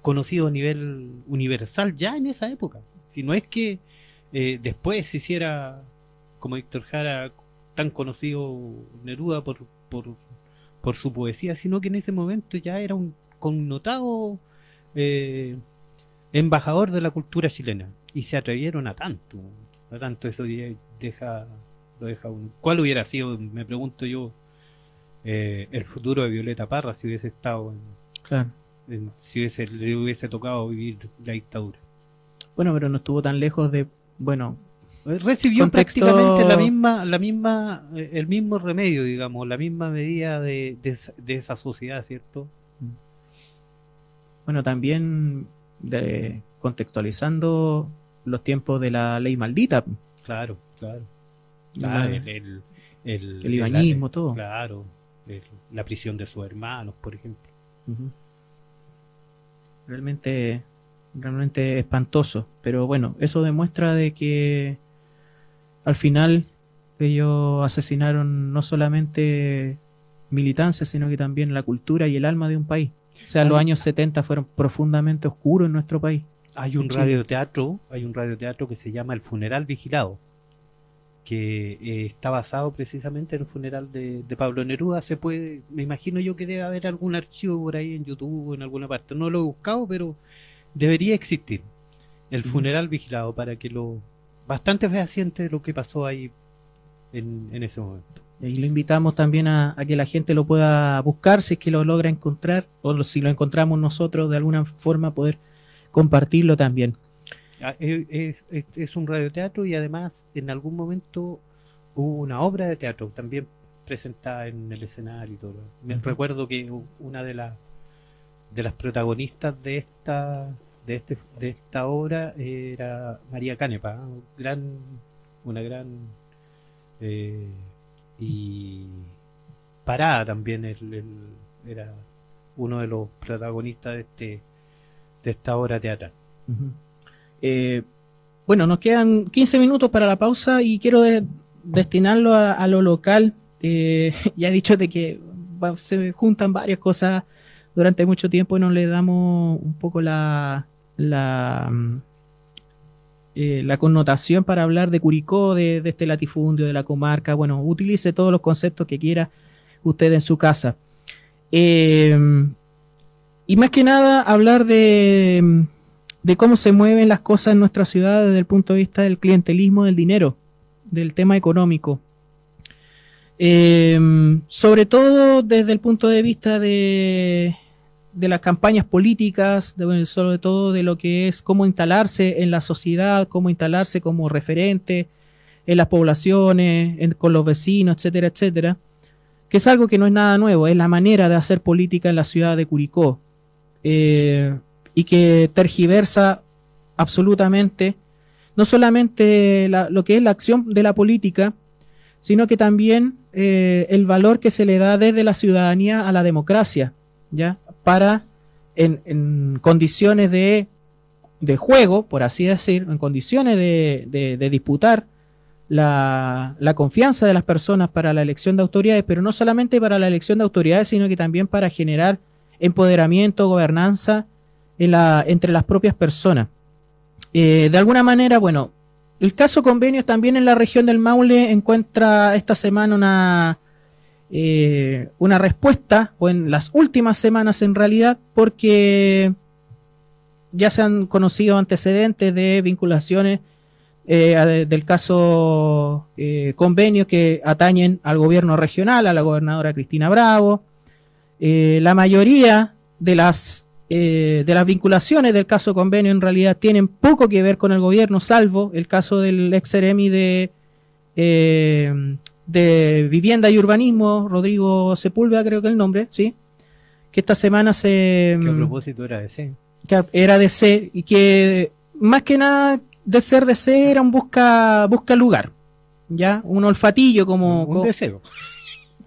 conocido a nivel universal ya en esa época. Si no es que eh, después se hiciera como Víctor Jara tan conocido Neruda por, por, por su poesía, sino que en ese momento ya era un connotado eh, embajador de la cultura chilena. Y se atrevieron a tanto, a tanto eso deja, lo deja uno. ¿Cuál hubiera sido, me pregunto yo, eh, el futuro de Violeta Parra si hubiese estado en, Claro. en- si hubiese, le hubiese tocado vivir la dictadura? Bueno, pero no estuvo tan lejos de, bueno, Recibió Contexto- prácticamente la misma, la misma, eh, el mismo remedio, digamos, la misma medida de, de esa- de esa sociedad, ¿cierto? bueno, también de, contextualizando los tiempos de la ley maldita, Claro, claro. la- Claro, el, el, el- todo. Claro, la prisión de sus hermanos, por ejemplo. Realmente, realmente espantoso. Pero bueno, eso demuestra de que al final ellos asesinaron no solamente militancia, sino que también la cultura y el alma de un país. O sea, los años 70 fueron profundamente oscuros en nuestro país. Hay un radioteatro, hay un radioteatro que se llama El Funeral Vigilado, que eh, está basado precisamente en el funeral de, de Pablo Neruda. Se puede, me imagino yo que debe haber algún archivo por ahí en YouTube o en alguna parte. No lo he buscado, pero debería existir. El funeral vigilado para que lo bastante fehaciente lo que pasó ahí en, en ese momento. Y lo invitamos también a, a que la gente lo pueda buscar si es que lo logra encontrar, o si lo encontramos nosotros de alguna forma poder compartirlo también. Ah, Es, es- es- es un radioteatro y además en algún momento hubo una obra de teatro también presentada en el escenario y todo. Me recuerdo que una de las de las protagonistas de esta de este de esta obra era María Canepa, gran una gran eh, y Parada también era uno de los protagonistas de este de esta obra teatral. Eh, bueno, nos quedan 15 minutos para la pausa y quiero de- destinarlo a, lo local. Eh, ya he dicho de que se juntan varias cosas durante mucho tiempo y no le damos un poco la, la, eh, la connotación para hablar de Curicó, de, de este latifundio, de la comarca. Bueno, utilice todos los conceptos que quiera usted en su casa. Eh, y más que nada hablar de, de cómo se mueven las cosas en nuestra ciudad desde el punto de vista del clientelismo del dinero, del tema económico. Eh, sobre todo desde el punto de vista de, de las campañas políticas, de- sobre todo de lo que es cómo instalarse en la sociedad, cómo instalarse como referente en las poblaciones, en- con los vecinos, etcétera, etcétera, que es algo que no es nada nuevo, es la manera de hacer política en la ciudad de Curicó, eh, y que tergiversa absolutamente no solamente la- lo que es la acción de la política, sino que también eh, el valor que se le da desde la ciudadanía a la democracia, ¿ya? Para, en, condiciones de, de juego, por así decir, en condiciones de, de- de disputar la, la confianza de las personas para la elección de autoridades, pero no solamente para la elección de autoridades, sino que también para generar empoderamiento, gobernanza en la, entre las propias personas. Eh, de alguna manera, bueno, el caso convenios también en la región del Maule encuentra esta semana una, eh, una respuesta, o en las últimas semanas en realidad, porque ya se han conocido antecedentes de vinculaciones eh, del caso eh, convenios que atañen al gobierno regional, a la gobernadora Cristina Bravo. Eh, la mayoría de las de las vinculaciones del caso convenio en realidad tienen poco que ver con el gobierno, salvo el caso del ex de, de Vivienda y Urbanismo, Rodrigo Sepúlveda, creo que es el nombre, ¿sí? Que esta semana se. Que a mm, propósito era de C. que era de C y que más que nada de ser de C era un busca, busca lugar, ¿ya? Un olfatillo como. Un como- deseo.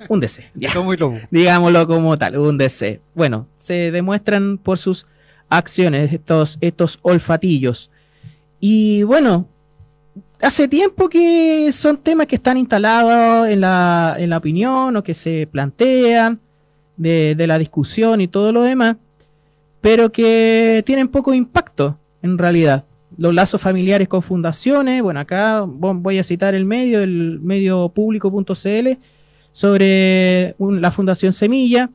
un DC, ya. Como y lobo. digámoslo como tal, un DC. Bueno, se demuestran por sus acciones estos, estos olfatillos. Y bueno, hace tiempo que son temas que están instalados en la, en la opinión o que se plantean de, de la discusión y todo lo demás, pero que tienen poco impacto en realidad. Los lazos familiares con fundaciones, bueno, acá vo- voy a citar el medio, el medio público.cl, sobre un- la Fundación Semilla,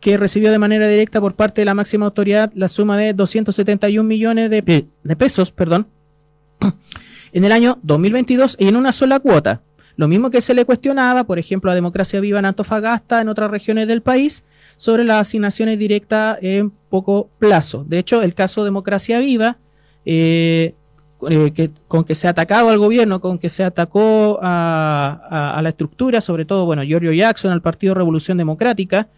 que recibió de manera directa por parte de la máxima autoridad la suma de 271 millones de, de pesos, perdón, en el año 2022 y en una sola cuota. Lo mismo que se le cuestionaba, por ejemplo, a Democracia Viva en Antofagasta, en otras regiones del país, sobre las asignaciones directas en poco plazo. De hecho, el caso Democracia Viva, eh, eh, con que se ha atacado al gobierno, con que se atacó a, a- a la estructura, sobre todo, bueno, Giorgio Jackson, al Partido Revolución Democrática,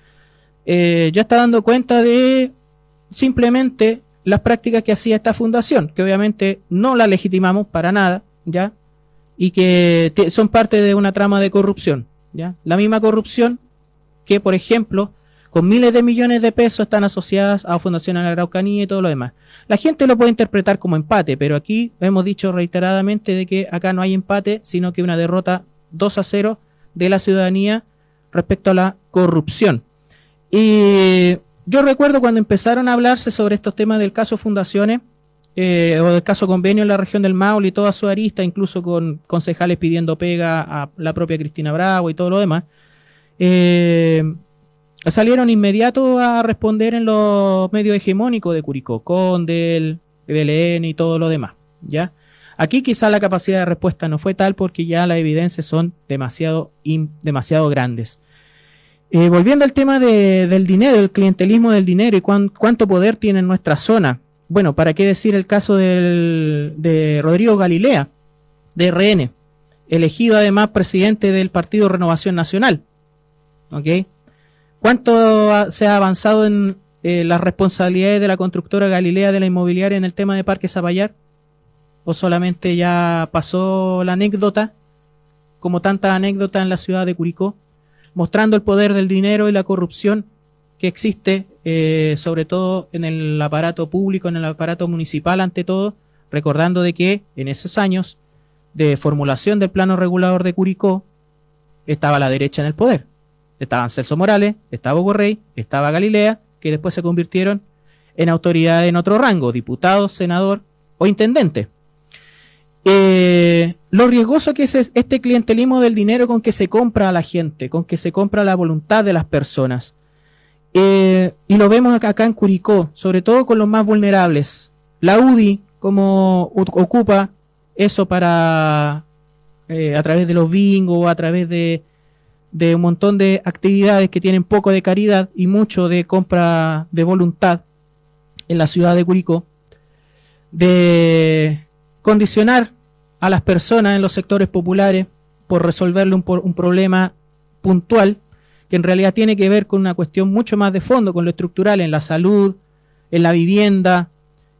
eh, ya está dando cuenta de simplemente las prácticas que hacía esta fundación, que obviamente no la legitimamos para nada, ¿ya? Y que son parte de una trama de corrupción, ¿ya? La misma corrupción que, por ejemplo, con miles de millones de pesos están asociadas a Fundación en la Araucanía y todo lo demás. La gente lo puede interpretar como empate, pero aquí hemos dicho reiteradamente de que acá no hay empate, sino que una derrota 2 a 0 de la ciudadanía respecto a la corrupción. Y yo recuerdo cuando empezaron a hablarse sobre estos temas del caso Fundaciones eh, o del caso convenio en la región del Maule y toda su arista, incluso con concejales pidiendo pega a la propia Cristina Bravo y todo lo demás, eh, salieron inmediato a responder en los medios hegemónicos de Curicó, Condel, BLN y todo lo demás, ¿ya? Aquí quizá la capacidad de respuesta no fue tal porque ya las evidencias son demasiado, demasiado grandes. Eh, volviendo al tema de- del dinero, el clientelismo del dinero y cuán- cuánto poder tiene en nuestra zona. Bueno, ¿para qué decir el caso de Rodrigo Galilea, de RN, elegido además presidente del Partido Renovación Nacional? ¿Ok? ¿Cuánto se ha avanzado en eh, las responsabilidades de la constructora Galilea de la inmobiliaria en el tema de Parque Zapallar? ¿O solamente ya pasó la anécdota, como tantas anécdotas en la ciudad de Curicó, mostrando el poder del dinero y la corrupción que existe, eh, sobre todo en el aparato público, en el aparato municipal ante todo, recordando de que en esos años de formulación del plano regulador de Curicó estaba la derecha en el poder. Estaban Celso Morales, estaba Hugo Rey, estaba Galilea, que después se convirtieron en autoridad en otro rango, diputado, senador o intendente. Eh, lo riesgoso que es es este clientelismo del dinero con que se compra a la gente, con que se compra la voluntad de las personas. Eh, y lo vemos acá, en Curicó, sobre todo con los más vulnerables. La UDI, como ocupa eso para, eh, a través de los bingos, a través de, de un montón de actividades que tienen poco de caridad y mucho de compra de voluntad en la ciudad de Curicó, de condicionar a las personas en los sectores populares por resolverle un, por- un problema puntual que en realidad tiene que ver con una cuestión mucho más de fondo, con lo estructural, en la salud, en la vivienda,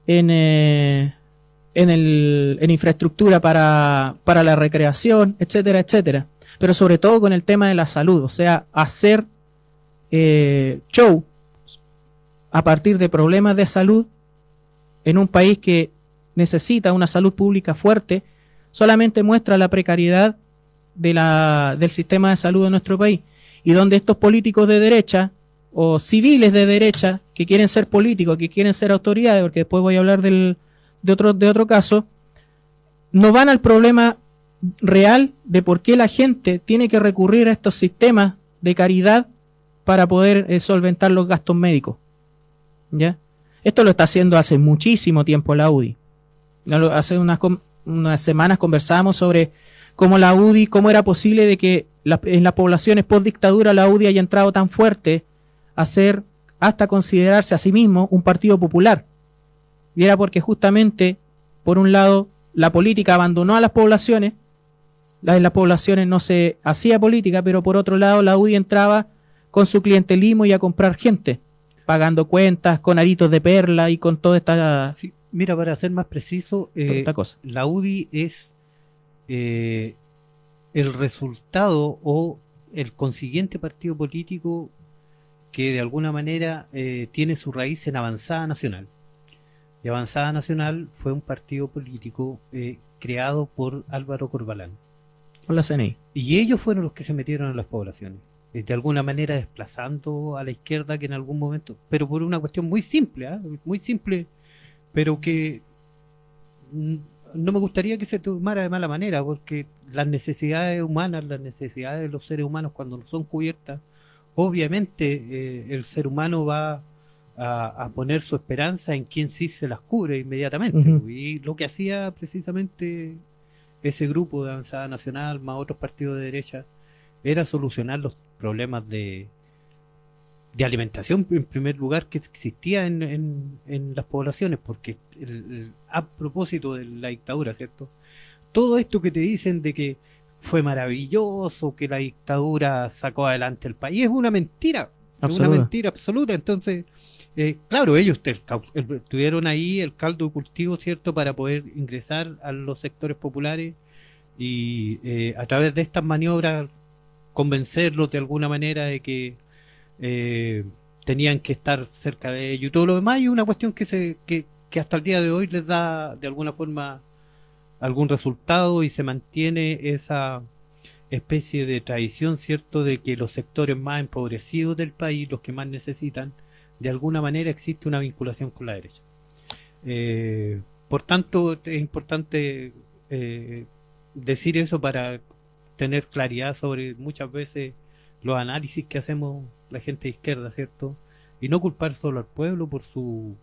en, eh, en, el- en infraestructura para, para la recreación, etcétera, etcétera. Pero sobre todo con el tema de la salud, o sea, hacer eh, show a partir de problemas de salud en un país que necesita una salud pública fuerte, solamente muestra la precariedad de la, del sistema de salud de nuestro país. Y donde estos políticos de derecha o civiles de derecha que quieren ser políticos, que quieren ser autoridades, porque después voy a hablar del, de, otro, de otro caso, no van al problema real de por qué la gente tiene que recurrir a estos sistemas de caridad para poder eh, solventar los gastos médicos. ¿Ya? Esto lo está haciendo hace muchísimo tiempo la UDI. Hace unas, semanas conversábamos sobre cómo la UDI, cómo era posible de que en las poblaciones post dictadura la UDI haya entrado tan fuerte a hacer hasta considerarse a sí mismo un partido popular. Y era porque justamente, por un lado, la política abandonó a las poblaciones, en las poblaciones no se hacía política, pero por otro lado la UDI entraba con su clientelismo y a comprar gente, pagando cuentas con aritos de perla y con toda esta, mira, para ser más preciso, eh, cosa. la UDI es eh, el resultado o el consiguiente partido político que de alguna manera eh, tiene su raíz en Avanzada Nacional. Y Avanzada Nacional fue un partido político eh, creado por Álvaro Corbalán. Con la CNI. Y ellos fueron los que se metieron en las poblaciones, de alguna manera desplazando a la izquierda que en algún momento, pero por una cuestión muy simple, ¿ah? muy simple, pero que no me gustaría que se tomara de mala manera, porque las necesidades humanas, las necesidades de los seres humanos cuando no son cubiertas, obviamente eh, el ser humano va a, a poner su esperanza en quien sí se las cubre inmediatamente. Y lo que hacía precisamente ese grupo de Avanzada Nacional, más otros partidos de derecha, era solucionar los problemas de, de alimentación, en primer lugar, que existía en, en- en las poblaciones, porque el- el- a propósito de la dictadura, ¿cierto? Todo esto que te dicen de que fue maravilloso, que la dictadura sacó adelante el país, es una mentira, es una Absoluta. mentira absoluta. Entonces, eh, claro, ellos el- tuvieron ahí el caldo de cultivo, ¿cierto?, para poder ingresar a los sectores populares y eh, a través de estas maniobras convencerlos de alguna manera de que eh, tenían que estar cerca de ellos y todo lo demás y una cuestión que se que, que hasta el día de hoy les da de alguna forma algún resultado y se mantiene esa especie de tradición cierto de que los sectores más empobrecidos del país los que más necesitan de alguna manera existe una vinculación con la derecha. Eh, por tanto es importante eh, decir eso para tener claridad sobre muchas veces los análisis que hacemos la gente de izquierda, ¿cierto? Y no culpar solo al pueblo por su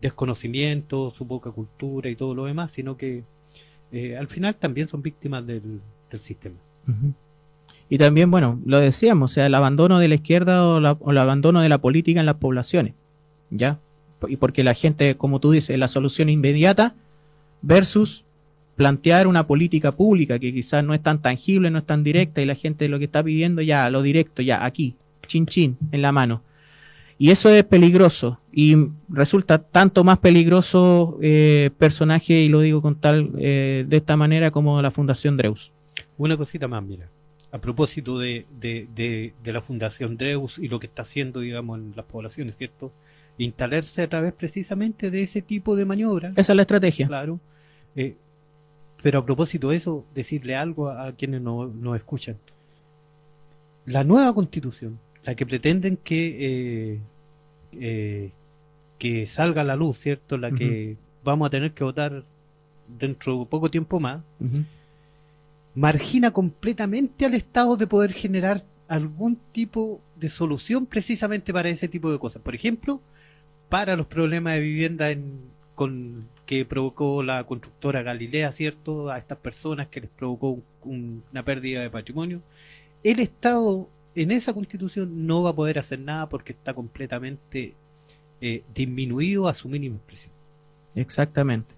desconocimiento, su poca cultura y todo lo demás, sino que eh, al final también son víctimas del, del sistema. Y también, bueno, lo decíamos, o sea, el abandono de la izquierda o, o el abandono de la política en las poblaciones, ¿ya? Y porque la gente, como tú dices, la solución inmediata versus plantear una política pública que quizás no es tan tangible, no es tan directa y la gente lo que está pidiendo ya, lo directo, ya, aquí, chin chin, en la mano. Y eso es peligroso y resulta tanto más peligroso eh, personaje, y lo digo con tal, eh, de esta manera como la Fundación Dreus. Una cosita más, mira. A propósito de, de, de, de la Fundación Dreus y lo que está haciendo, digamos, en las poblaciones, ¿cierto? Instalarse a través precisamente de ese tipo de maniobras. Esa es la estrategia. Claro. Eh, pero a propósito de eso, decirle algo a, a quienes no- nos escuchan. La nueva constitución, la que pretenden que, eh, eh, que salga a la luz, ¿cierto? La que vamos a tener que votar dentro de poco tiempo más, margina completamente al Estado de poder generar algún tipo de solución precisamente para ese tipo de cosas. Por ejemplo, para los problemas de vivienda en, con, que provocó la constructora Galilea, ¿cierto? A estas personas que les provocó un- un- una pérdida de patrimonio. El Estado en esa constitución no va a poder hacer nada porque está completamente eh, disminuido a su mínima expresión. Exactamente.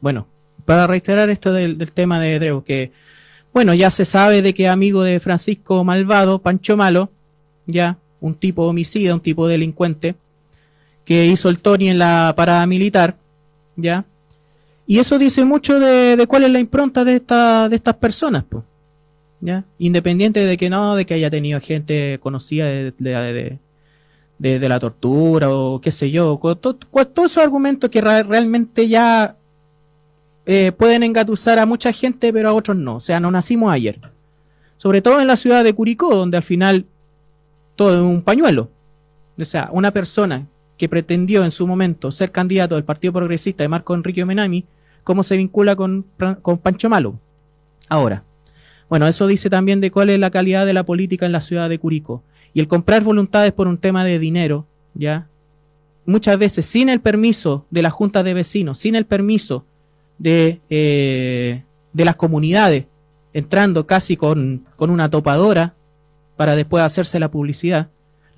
Bueno, para reiterar esto del, del tema de Dreu, que, bueno, ya se sabe de que amigo de Francisco Malvado, Pancho Malo, ya, un tipo homicida, un tipo delincuente, que hizo el Tony en la parada militar, ya. Y eso dice mucho de, de cuál es la impronta de, esta, de estas personas, pues. ¿Ya? Independiente de que no, de que haya tenido gente conocida de, de- de- la tortura o qué sé yo, todos esos argumentos que realmente ya eh, pueden engatusar a mucha gente, pero a otros no. O sea, no nacimos ayer. Sobre todo en la ciudad de Curicó, donde al final todo es un pañuelo. O sea, una persona que pretendió en su momento ser candidato del Partido Progresista de Marco Enrique Menami, ¿cómo se vincula con, con Pancho Malo? Ahora, bueno, eso dice también de cuál es la calidad de la política en la ciudad de Curicó. Y el comprar voluntades por un tema de dinero, ¿ya? Muchas veces sin el permiso de la junta de vecinos, sin el permiso de, eh, de las comunidades, entrando casi con, con una topadora para después hacerse la publicidad.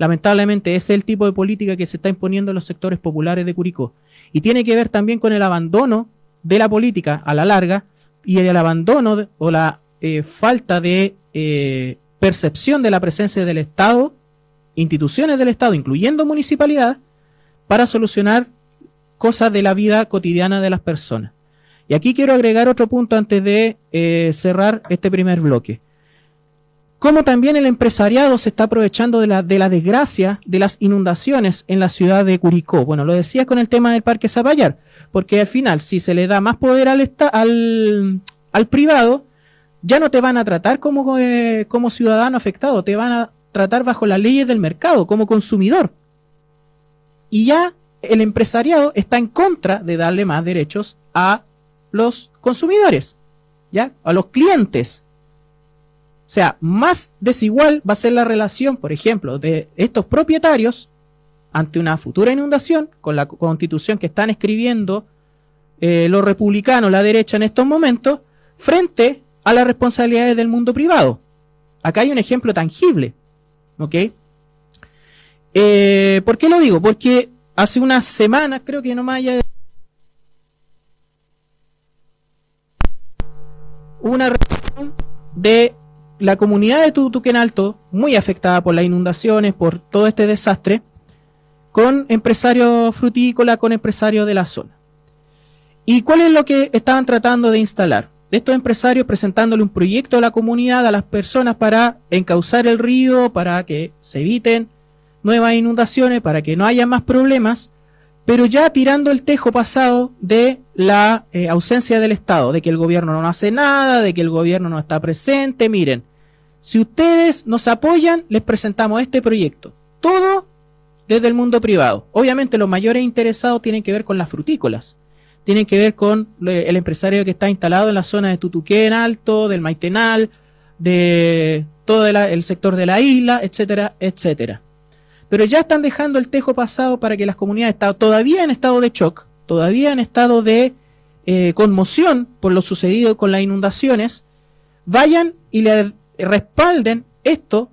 Lamentablemente, es el tipo de política que se está imponiendo en los sectores populares de Curicó. Y tiene que ver también con el abandono de la política a la larga y el abandono o la eh, falta de eh, percepción de la presencia del Estado, instituciones del Estado, incluyendo municipalidad, para solucionar cosas de la vida cotidiana de las personas. Y aquí quiero agregar otro punto antes de eh, cerrar este primer bloque. Como también el empresariado se está aprovechando de la, de la desgracia de las inundaciones en la ciudad de Curicó. Bueno, lo decía con el tema del Parque Zapallar, porque al final, si se le da más poder al, al, al privado, ya no te van a tratar como, eh, como ciudadano afectado, te van a tratar bajo las leyes del mercado, como consumidor. Y ya el empresariado está en contra de darle más derechos a los consumidores, ¿ya? A los clientes. Sea, más desigual va a ser la relación, por ejemplo, de estos propietarios ante una futura inundación, con la constitución que están escribiendo eh, los republicanos, la derecha en estos momentos, frente a las responsabilidades del mundo privado. Acá hay un ejemplo tangible. ¿Ok? Eh, ¿Por qué lo digo? Porque hace unas semanas, creo que no más allá una reunión de la comunidad de Tutuquén Alto, muy afectada por las inundaciones, por todo este desastre, con empresarios frutícolas, con empresarios de la zona. ¿Y cuál es lo que estaban tratando de instalar? Estos empresarios presentándole un proyecto a la comunidad, a las personas para encauzar el río, para que se eviten nuevas inundaciones, para que no haya más problemas, pero ya tirando el tejo pasado de la eh, ausencia del Estado, de que el gobierno no hace nada, de que el gobierno no está presente. Miren, si ustedes nos apoyan, les presentamos este proyecto. Todo desde el mundo privado. Obviamente los mayores interesados tienen que ver con las frutícolas. Tienen que ver con el empresario que está instalado en la zona de Tutuquén Alto, del Maitenal, de todo el sector de la isla, etcétera, etcétera. Pero ya están dejando el tejo pasado para que las comunidades todavía en estado de shock, todavía en estado de eh, conmoción por lo sucedido con las inundaciones, vayan y le respalden esto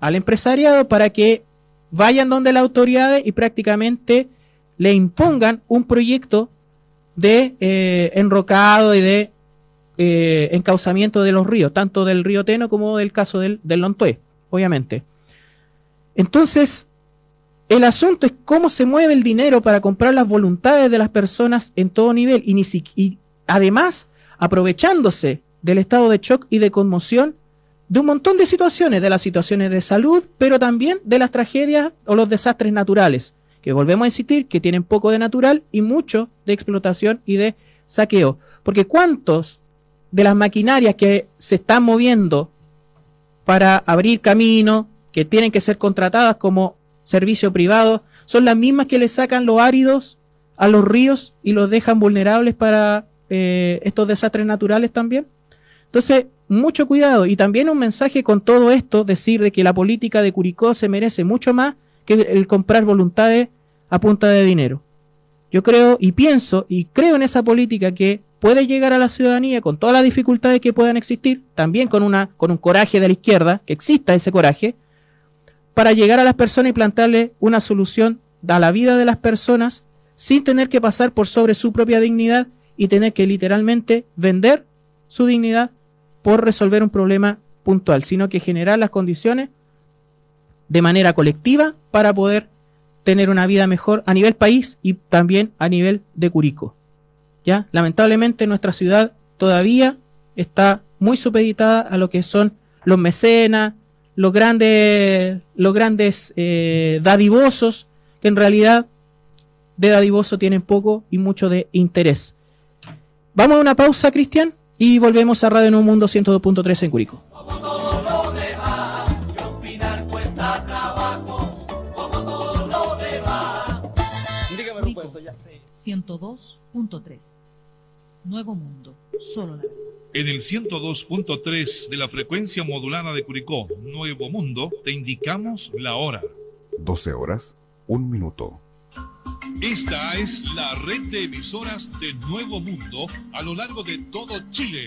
al empresariado para que vayan donde las autoridades y prácticamente le impongan un proyecto de eh, enrocado y de eh, encauzamiento de los ríos, tanto del río Teno como del caso del, del Lontué, obviamente. Entonces, el asunto es cómo se mueve el dinero para comprar las voluntades de las personas en todo nivel y, ni y además aprovechándose del estado de shock y de conmoción de un montón de situaciones, de las situaciones de salud, pero también de las tragedias o los desastres naturales, que volvemos a insistir que tienen poco de natural y mucho de explotación y de saqueo. Porque cuántos de las maquinarias que se están moviendo para abrir camino, que tienen que ser contratadas como servicio privado, son las mismas que le sacan los áridos a los ríos y los dejan vulnerables para eh, estos desastres naturales también. Entonces, mucho cuidado y también un mensaje con todo esto, decir de que la política de Curicó se merece mucho más que el comprar voluntades a punta de dinero. Yo creo y pienso y creo en esa política que puede llegar a la ciudadanía con todas las dificultades que puedan existir, también con una con un coraje de la izquierda, que exista ese coraje, para llegar a las personas y plantearle una solución a la vida de las personas sin tener que pasar por sobre su propia dignidad y tener que literalmente vender su dignidad por resolver un problema puntual, sino que generar las condiciones de manera colectiva para poder tener una vida mejor a nivel país y también a nivel de Curico. ¿Ya? Lamentablemente nuestra ciudad todavía está muy supeditada a lo que son los mecenas, los grandes, los grandes eh, dadivosos, que en realidad de dadivoso tienen poco y mucho de interés. Vamos a una pausa, Cristian, y volvemos a Radio Nuevo Mundo 102.3 en Curico. 102.3 Nuevo Mundo, solo la en el 102.3 de la frecuencia modulada de Curicó, Nuevo Mundo, te indicamos la hora. 12 horas, 1 minuto. Esta es la red de emisoras de Nuevo Mundo a lo largo de todo Chile.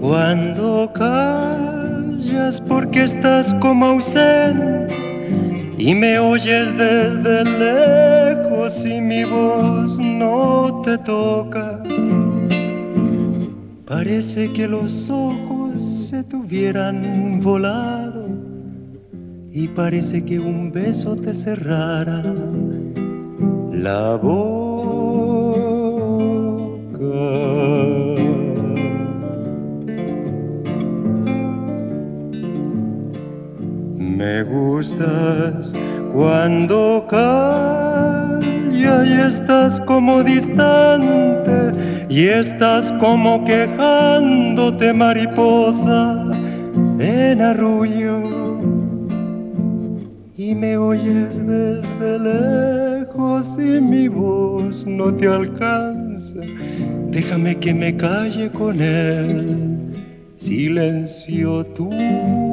Cuando callas porque estás como ausente y me oyes desde lejos y mi voz no te toca. Parece que los ojos se tuvieran volado y parece que un beso te cerrara la boca. Me gustas cuando calla y estás como distante y estás como quejándote mariposa en arrullo y me oyes desde lejos y mi voz no te alcanza. Déjame que me calle con él, silencio tuyo.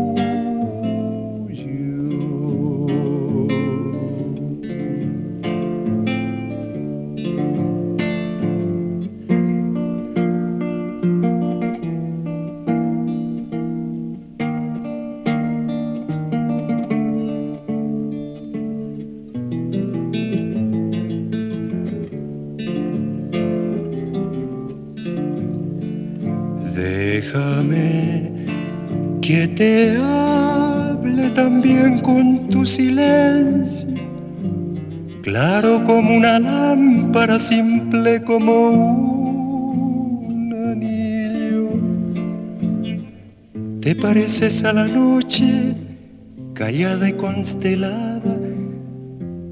Una lámpara, simple como un anillo. Te pareces a la noche, callada y constelada,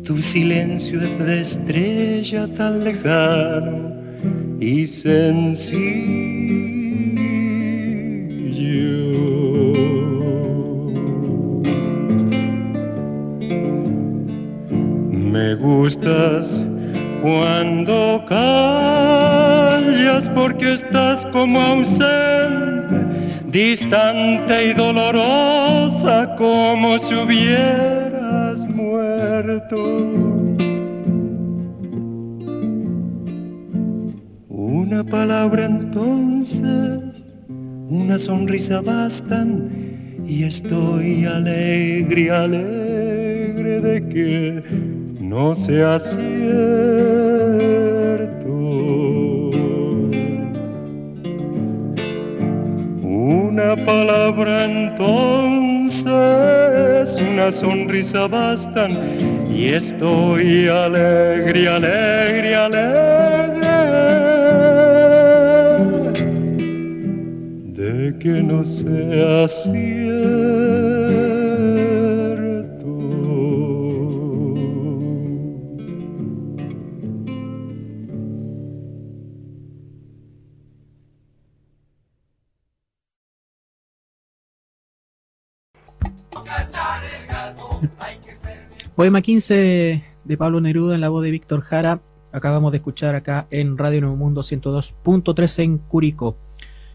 tu silencio es de estrella tan lejano y sencillo. Gustas cuando callas porque estás como ausente, distante y dolorosa como si hubieras muerto. Una palabra entonces, una sonrisa bastan y estoy alegre, alegre de que no sea cierto. Una palabra entonces, una sonrisa bastan y estoy alegre, alegre, alegre de que no sea cierto. Poema 15 de Pablo Neruda en la voz de Víctor Jara. Acabamos de escuchar acá en Radio Nuevo Mundo 102.3 en Curicó.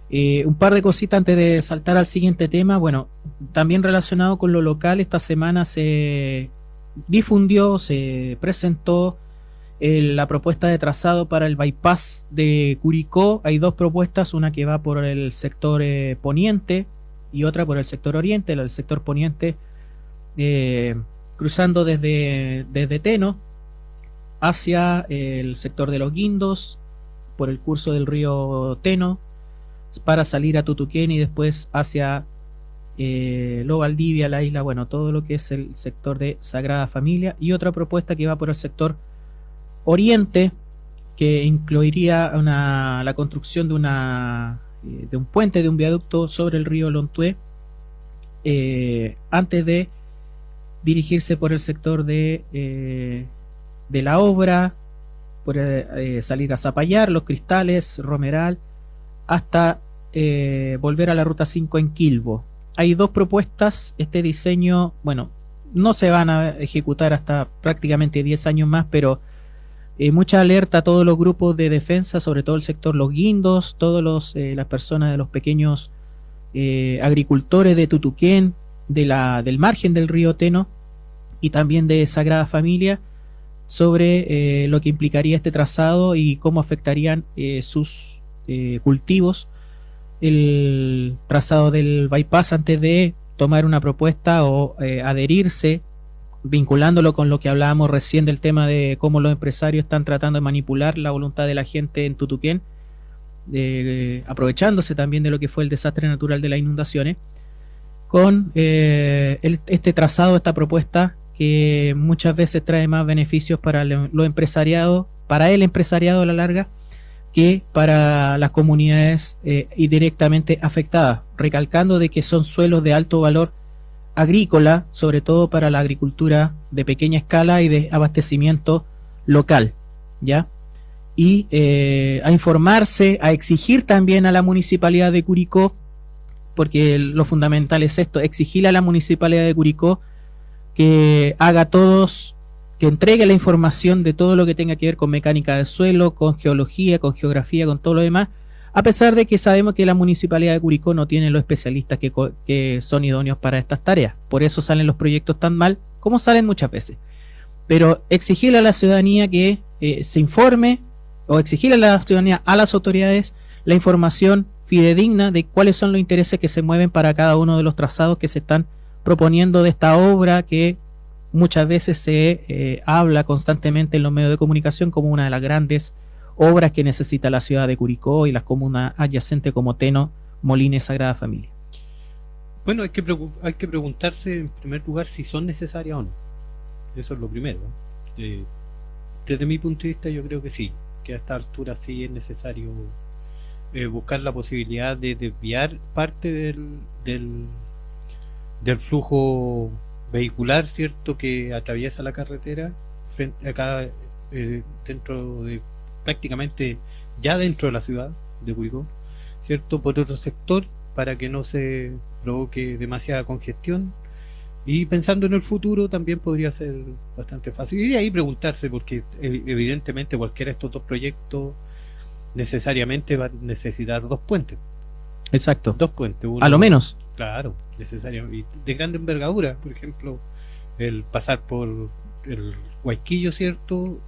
Eh, un par de cositas antes de saltar al siguiente tema. Bueno, también relacionado con lo local, esta semana se difundió, se presentó eh, la propuesta de trazado para el bypass de Curicó. Hay dos propuestas, una que va por el sector eh, poniente y otra por el sector oriente. Del sector poniente cruzando desde, desde Teno hacia el sector de los Guindos, por el curso del río Teno, para salir a Tutuquén y después hacia eh, Lo Valdivia, la isla, bueno, todo lo que es el sector de Sagrada Familia. Y otra propuesta que va por el sector oriente, que incluiría una, la construcción de, una, eh, de un puente, de un viaducto sobre el río Lontué, eh, antes de dirigirse por el sector de, eh, de la obra, por eh, salir a Zapallar, Los Cristales, Romeral, hasta eh, volver a la ruta 5 en Quilbo. Hay dos propuestas, este diseño, bueno, no se van a ejecutar hasta prácticamente 10 años más, pero eh, mucha alerta a todos los grupos de defensa, sobre todo el sector Los Guindos, todas las personas de los pequeños agricultores de Tutuquén, de la, del margen del río Teno y también de Sagrada Familia, sobre eh, lo que implicaría este trazado y cómo afectarían eh, sus eh, cultivos. El trazado del bypass antes de tomar una propuesta o adherirse vinculándolo con lo que hablábamos recién del tema de cómo los empresarios están tratando de manipular la voluntad de la gente en Tutuquén, aprovechándose también de lo que fue el desastre natural de las inundaciones, con este trazado, esta propuesta que muchas veces trae más beneficios para los empresariados, para el empresariado a la larga, que para las comunidades eh, y directamente afectadas, recalcando de que son suelos de alto valor agrícola, sobre todo para la agricultura de pequeña escala y de abastecimiento local, ¿ya? Y eh, a informarse, a exigir también a la municipalidad de Curicó, porque lo fundamental es esto, exigir a la municipalidad de Curicó que haga todos, que entregue la información de todo lo que tenga que ver con mecánica de suelo, con geología, con geografía, con todo lo demás, a pesar de que sabemos que la municipalidad de Curicó no tiene los especialistas que, son idóneos para estas tareas. Por eso salen los proyectos tan mal como salen muchas veces. Pero exigirle a la ciudadanía que eh, se informe o exigirle a la ciudadanía, a las autoridades, la información fidedigna de cuáles son los intereses que se mueven para cada uno de los trazados que se están proponiendo de esta obra que muchas veces se eh, habla constantemente en los medios de comunicación como una de las grandes obras que necesita la ciudad de Curicó y las comunas adyacentes como Teno, Molina y Sagrada Familia. Bueno, hay que, hay que preguntarse en primer lugar si son necesarias o no. Eso es lo primero. Eh, desde mi punto de vista yo creo que sí, que a esta altura sí es necesario eh, buscar la posibilidad de desviar parte del del flujo vehicular, ¿cierto?, que atraviesa la carretera, frente, acá eh, dentro de, prácticamente ya dentro de la ciudad de Curicó, ¿cierto?, por otro sector, para que no se provoque demasiada congestión. Y pensando en el futuro también podría ser bastante fácil. Y de ahí preguntarse, porque evidentemente cualquiera de estos dos proyectos necesariamente va a necesitar dos puentes. Exacto. Dos puentes. a lo menos. Claro, necesario. Y de grande envergadura, por ejemplo, el pasar por el Huayquillo, ¿cierto?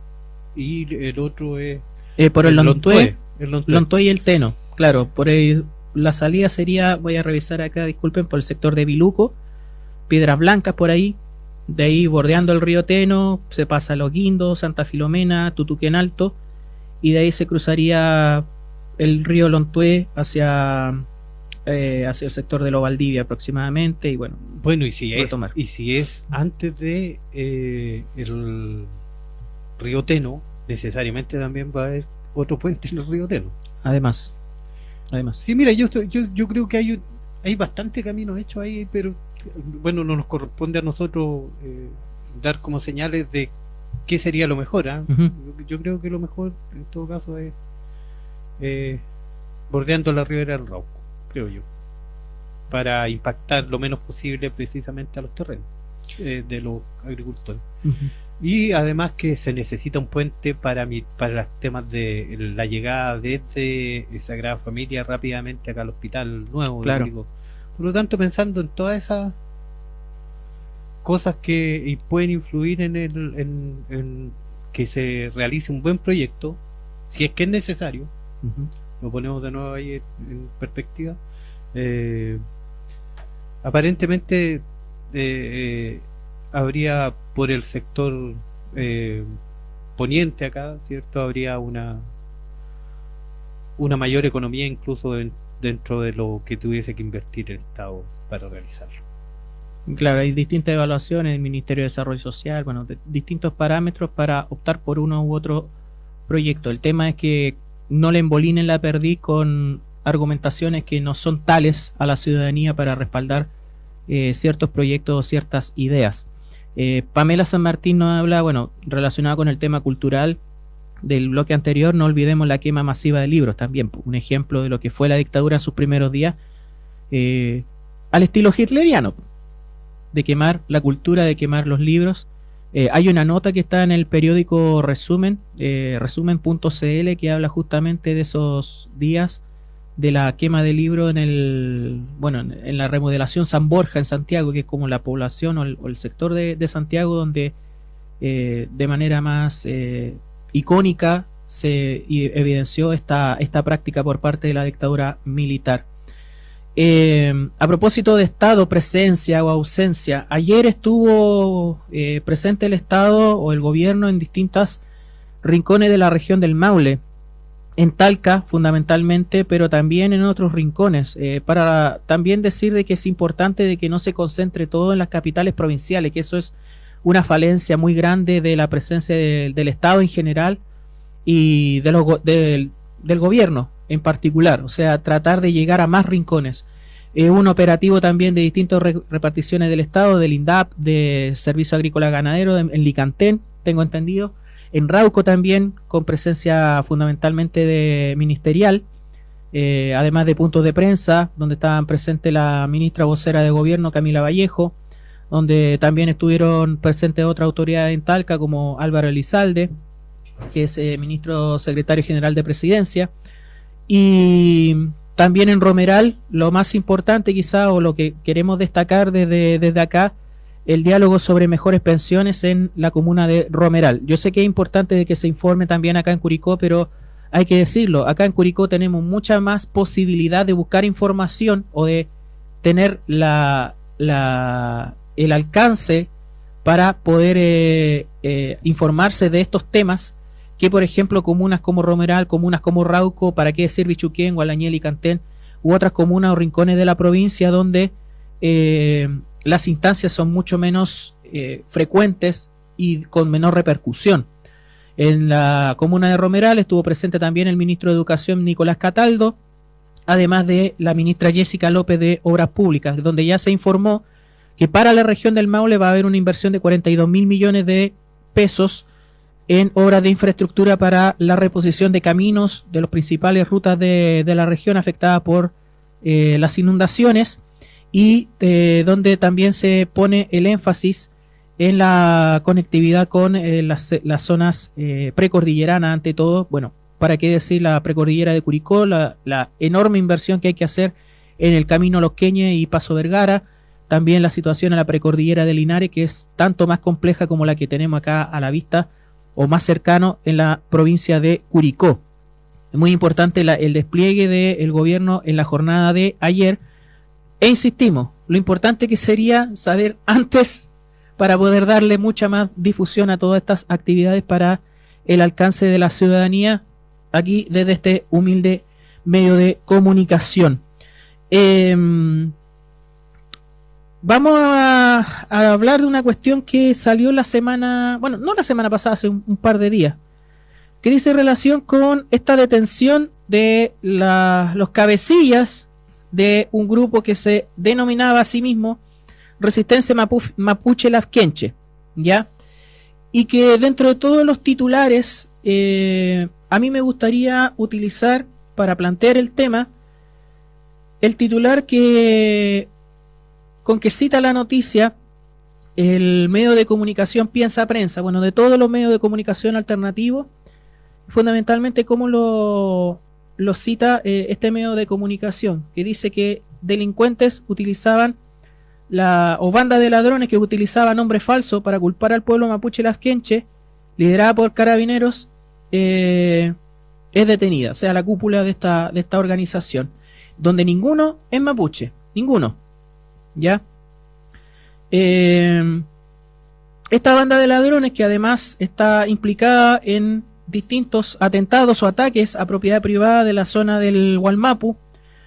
Y el otro es... Eh, por el, Lontué, el Lontué. y el Teno. Claro, por ahí la salida sería, voy a revisar acá, disculpen, por el sector de Biluco, Piedras Blancas por ahí, de ahí bordeando el río Teno, se pasa a Los Guindos, Santa Filomena, Tutuquén Alto, y de ahí se cruzaría el río Lontué hacia eh, hacia el sector de lo Valdivia aproximadamente y bueno bueno y si es y si es antes de eh, el río Teno necesariamente también va a haber otro puente en el río Teno. Además además. Sí mira yo yo, yo creo que hay hay bastante camino hecho ahí pero bueno no nos corresponde a nosotros eh, dar como señales de qué sería lo mejor ¿ah? yo, creo que lo mejor en todo caso es bordeando la ribera del Rauco creo yo, para impactar lo menos posible precisamente a los terrenos eh, de los agricultores. Y además que se necesita un puente para, mi, para los temas de la llegada de este Sagrada Familia rápidamente acá al hospital nuevo. Claro. Por lo tanto, pensando en todas esas cosas que pueden influir en, el, en, que se realice un buen proyecto, si es que es necesario, lo ponemos de nuevo ahí en, perspectiva. Eh, aparentemente eh, habría por el sector eh, poniente acá, ¿cierto? Habría una una mayor economía incluso dentro de lo que tuviese que invertir el Estado para realizarlo. Claro, hay distintas evaluaciones del Ministerio de Desarrollo Social, bueno, distintos parámetros para optar por uno u otro proyecto. El tema es que no le embolinen la perdiz con argumentaciones que no son tales a la ciudadanía para respaldar eh, ciertos proyectos o ciertas ideas. Eh, Pamela San Martín nos habla, bueno, relacionado con el tema cultural del bloque anterior, no olvidemos la quema masiva de libros también, un ejemplo de lo que fue la dictadura en sus primeros días, eh, al estilo hitleriano, de quemar la cultura, de quemar los libros. Eh, hay una nota que está en el periódico Resumen, eh, resumen.cl, que habla justamente de esos días de la quema de libros en el bueno en, la remodelación San Borja en Santiago, que es como la población o el, sector de, Santiago donde eh, de manera más icónica se evidenció esta, esta práctica por parte de la dictadura militar. Eh, a propósito de Estado, presencia o ausencia, ayer estuvo eh, presente el Estado o el gobierno en distintas rincones de la región del Maule, en Talca fundamentalmente, pero también en otros rincones, eh, para también decir de que es importante de que no se concentre todo en las capitales provinciales, que eso es una falencia muy grande de la presencia del Estado en general y de del gobierno en particular, o sea, tratar de llegar a más rincones. Es un operativo también de distintas reparticiones del Estado, del INDAP, de Servicio Agrícola Ganadero, en, Licantén, tengo entendido, en Rauco también, con presencia fundamentalmente de ministerial, eh, además de puntos de prensa, donde estaban presentes la ministra vocera de gobierno, Camila Vallejo, donde también estuvieron presentes otras autoridades en Talca, como Álvaro Elizalde, que es eh, ministro secretario general de presidencia, y también en Romeral, lo más importante quizá o lo que queremos destacar desde, desde acá, el diálogo sobre mejores pensiones en la comuna de Romeral. Yo sé que es importante que se informe también acá en Curicó, pero hay que decirlo, acá en Curicó tenemos mucha más posibilidad de buscar información o de tener la, la el alcance para poder eh, eh, informarse de estos temas que, por ejemplo, comunas como Romeral, comunas como Rauco, para qué decir Bichuquén, Gualañel y Cantén, u otras comunas o rincones de la provincia donde eh, las instancias son mucho menos eh, frecuentes y con menor repercusión. En la comuna de Romeral estuvo presente también el ministro de Educación Nicolás Cataldo, además de la ministra Jessica López de Obras Públicas, donde ya se informó que para la región del Maule va a haber una inversión de 42 mil millones de pesos en obras de infraestructura para la reposición de caminos de las principales rutas de, la región afectada por eh, las inundaciones y eh, donde también se pone el énfasis en la conectividad con eh, las, zonas precordilleranas ante todo. Bueno, para qué decir la precordillera de Curicó, la, la, enorme inversión que hay que hacer en el camino Los Queñes y Paso Vergara, también la situación en la precordillera de Linares, que es tanto más compleja como la que tenemos acá a la vista o más cercano en la provincia de Curicó. Muy importante el despliegue del gobierno en la jornada de ayer. E insistimos, lo importante que sería saber antes para poder darle mucha más difusión a todas estas actividades para el alcance de la ciudadanía aquí desde este humilde medio de comunicación. Em, Vamos a, hablar de una cuestión que salió la semana, bueno, no la semana pasada, hace un, par de días, que dice relación con esta detención de los cabecillas de un grupo que se denominaba a sí mismo Resistencia Mapuche Lafkenche, ¿ya? Y que dentro de todos los titulares, eh, a mí me gustaría utilizar para plantear el tema el titular que con que cita la noticia el medio de comunicación Piensa Prensa, bueno, de todos los medios de comunicación alternativos, fundamentalmente cómo lo, cita eh, este medio de comunicación, que dice que delincuentes utilizaban la, o banda de ladrones que utilizaban nombre falso para culpar al pueblo mapuche Lasquenche, liderada por carabineros, eh, es detenida, o sea, la cúpula de esta, de esta organización, donde ninguno es mapuche, ninguno. ¿Ya? Eh, esta banda de ladrones que además está implicada en distintos atentados o ataques a propiedad privada de la zona del Gualmapu,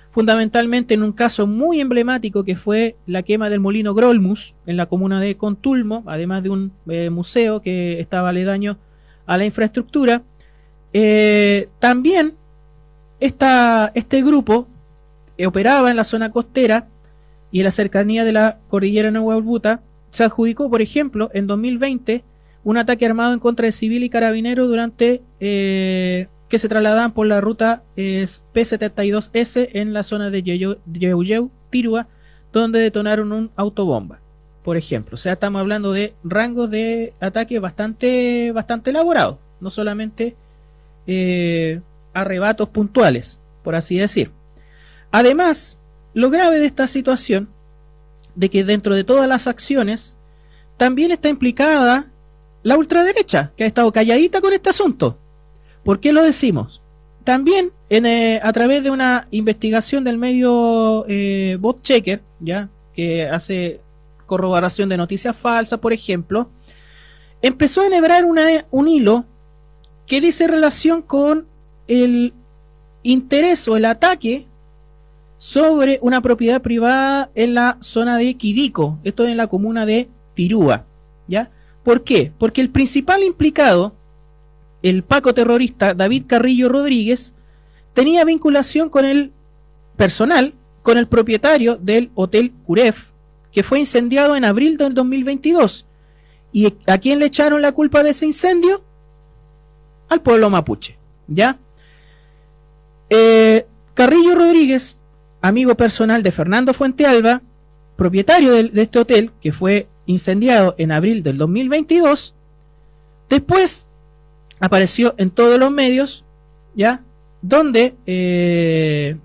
fundamentalmente en un caso muy emblemático que fue la quema del molino Grolmus en la comuna de Contulmo, además de un eh, museo que estaba aledaño a la infraestructura. eh, también esta, este grupo operaba en la zona costera y en la cercanía de la cordillera Nueva Urbuta. Se adjudicó, por ejemplo, en 2020 un ataque armado en contra de civil y carabineros durante eh, que se trasladaban por la ruta eh, P72S en la zona de Yeuyeu, Tirua, donde detonaron un autobomba, por ejemplo. O sea, estamos hablando de rangos de ataque bastante, bastante elaborados, no solamente eh, arrebatos puntuales, por así decir. Además, lo grave de esta situación, de que dentro de todas las acciones, también está implicada la ultraderecha, que ha estado calladita con este asunto. ¿Por qué lo decimos? También eh, a través de una investigación del medio eh, Bot Checker, ¿ya? que hace corroboración de noticias falsas, por ejemplo, empezó a enhebrar un hilo que dice relación con el interés o el ataque sobre una propiedad privada en la zona de Quidico, esto en la comuna de Tirúa, ¿ya? ¿Por qué? Porque el principal implicado, el Paco terrorista David Carrillo Rodríguez, tenía vinculación con el personal, con el propietario del Hotel Curef, que fue incendiado en abril del 2022. ¿Y a quién le echaron la culpa de ese incendio? Al pueblo mapuche, ¿ya? Eh, Carrillo Rodríguez, amigo personal de Fernando Fuentealba, propietario de, este hotel, que fue incendiado en abril del 2022. Después apareció en todos los medios, ¿ya? Donde, eh,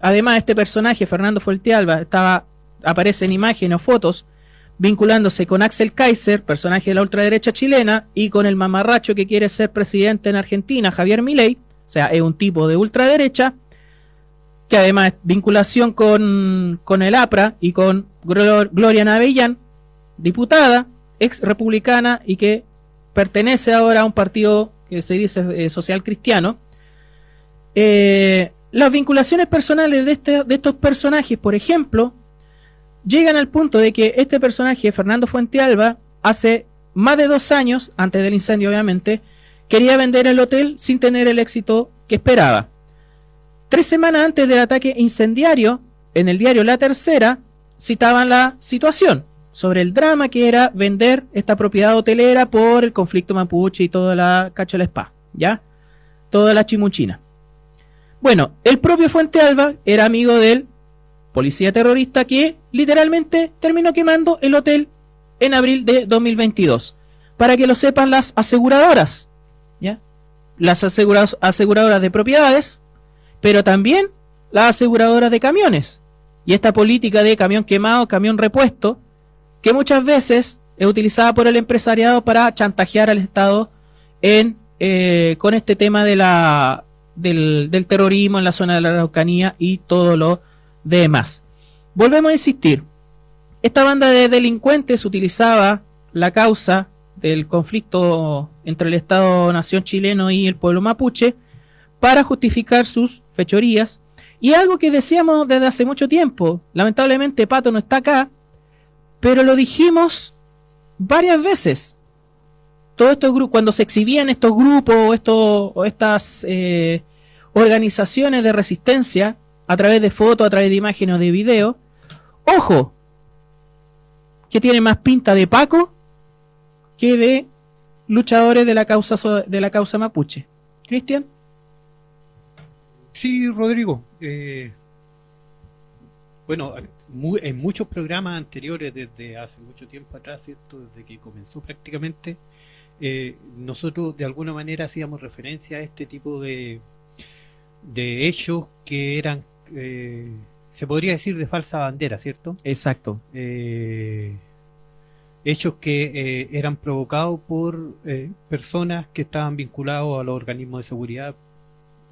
además, este personaje, Fernando Fuentealba, estaba, aparece en imágenes o fotos vinculándose con Axel Kaiser, personaje de la ultraderecha chilena, y con el mamarracho que quiere ser presidente en Argentina, Javier Milei, o sea, es un tipo de ultraderecha, que además vinculación con, con el APRA y con Gloria Navellán, diputada, ex republicana y que pertenece ahora a un partido que se dice eh, social cristiano. Eh, las vinculaciones personales de, este, de estos personajes, por ejemplo, llegan al punto de que este personaje, Fernando Fuentealba, hace más de dos años, antes del incendio obviamente, quería vender el hotel sin tener el éxito que esperaba. Tres semanas antes del ataque incendiario, en el diario La Tercera, citaban la situación sobre el drama que era vender esta propiedad hotelera por el conflicto mapuche y toda la cacho la spa, ¿ya? Toda la chimuchina. Bueno, el propio Fuente Alba era amigo del policía terrorista que literalmente terminó quemando el hotel en abril de 2022. Para que lo sepan las aseguradoras, ¿ya? Las aseguradoras de propiedades pero también las aseguradoras de camiones. Y esta política de camión quemado, camión repuesto, que muchas veces es utilizada por el empresariado para chantajear al Estado en, eh, con este tema del, del terrorismo en la zona de la Araucanía y todo lo demás. Volvemos a insistir, esta banda de delincuentes utilizaba la causa del conflicto entre el Estado-Nación chileno y el pueblo mapuche para justificar sus fechorías. Y algo que decíamos desde hace mucho tiempo, lamentablemente Pato no está acá, pero lo dijimos varias veces. Todo esto, cuando se exhibían estos grupos o, o estas eh, organizaciones de resistencia a través de fotos, a través de imágenes o de video, ojo, que tiene más pinta de Paco que de luchadores de la causa de la causa mapuche. Cristian. Sí, Rodrigo. Eh, bueno, en muchos programas anteriores, desde hace mucho tiempo atrás, ¿cierto? desde que comenzó prácticamente, eh, nosotros de alguna manera hacíamos referencia a este tipo de, de hechos que eran, eh, se podría decir, de falsa bandera, ¿cierto? Exacto. hechos que eran provocados por personas que estaban vinculados a los organismos de seguridad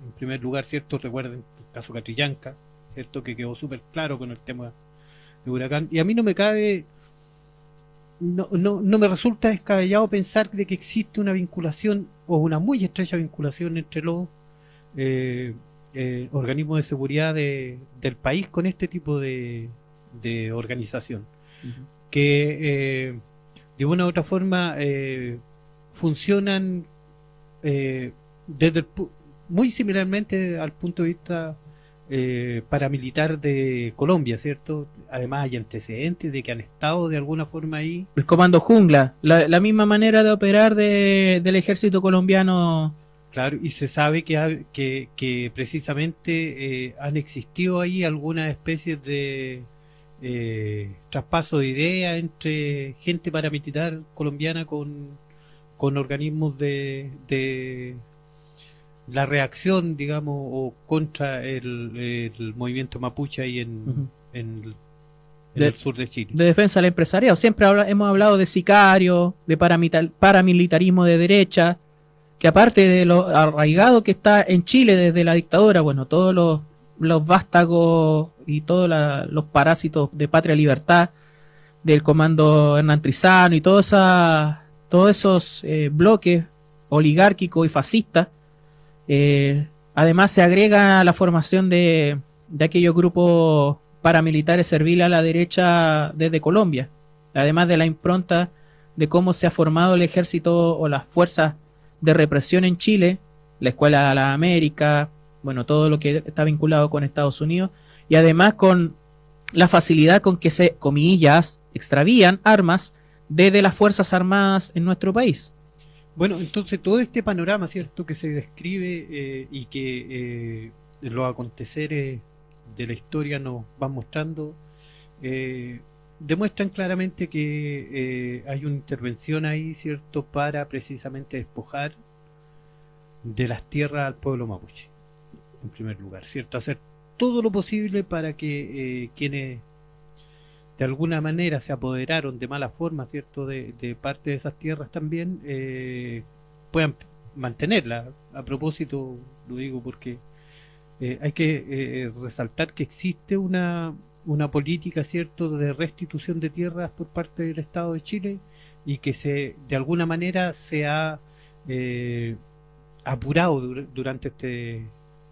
en primer lugar, ¿cierto? Recuerden el caso Catrillanca, ¿cierto? Que quedó súper claro con el tema de Huracán. Y a mí no me cabe, no, no, no me resulta descabellado pensar de que existe una vinculación o una muy estrecha vinculación entre los eh, eh, organismos de seguridad de, del país con este tipo de, de organización. Que eh, de una u otra forma funcionan desde el muy similarmente al punto de vista eh, paramilitar de Colombia, ¿cierto? Además hay antecedentes de que han estado de alguna forma ahí. El comando jungla, la, la misma manera de operar de- del ejército colombiano. Claro, y se sabe que, ha- que, que precisamente eh, han existido ahí algunas especies de eh, traspaso de ideas entre gente paramilitar colombiana con, con organismos de, de la reacción, digamos, o contra el, el movimiento mapuche ahí en, en, en De- el sur de Chile. de defensa del empresariado. Siempre habla- hemos hablado de sicario, de paramilitarismo de derecha, que aparte de lo arraigado que está en Chile desde la dictadura, bueno, todos los, los vástagos y todos la- los parásitos de Patria Libertad, del comando Hernán Trizano y toda esa, todos esos eh, bloques oligárquicos y fascistas, eh, además se agrega la formación de, aquellos grupos paramilitares serviles a la derecha desde Colombia, además de la impronta de cómo se ha formado el ejército o las fuerzas de represión en Chile, la Escuela de la América, bueno, todo lo que está vinculado con Estados Unidos, y además con la facilidad con que se, comillas, extravían armas desde las Fuerzas Armadas en nuestro país. Bueno, entonces todo este panorama, ¿cierto?, que se describe eh, y que eh, los aconteceres de la historia nos van mostrando, eh, demuestran claramente que hay una intervención ahí, ¿cierto?, para precisamente despojar de las tierras al pueblo mapuche, en primer lugar, ¿cierto? Hacer todo lo posible para que quienes de alguna manera se apoderaron de mala forma, ¿cierto?, de, de parte de esas tierras también, eh, puedan mantenerla. A propósito, lo digo porque eh, hay que eh, resaltar que existe una, una política, ¿cierto?, de restitución de tierras por parte del Estado de Chile y que se de alguna manera se ha apurado dur- durante este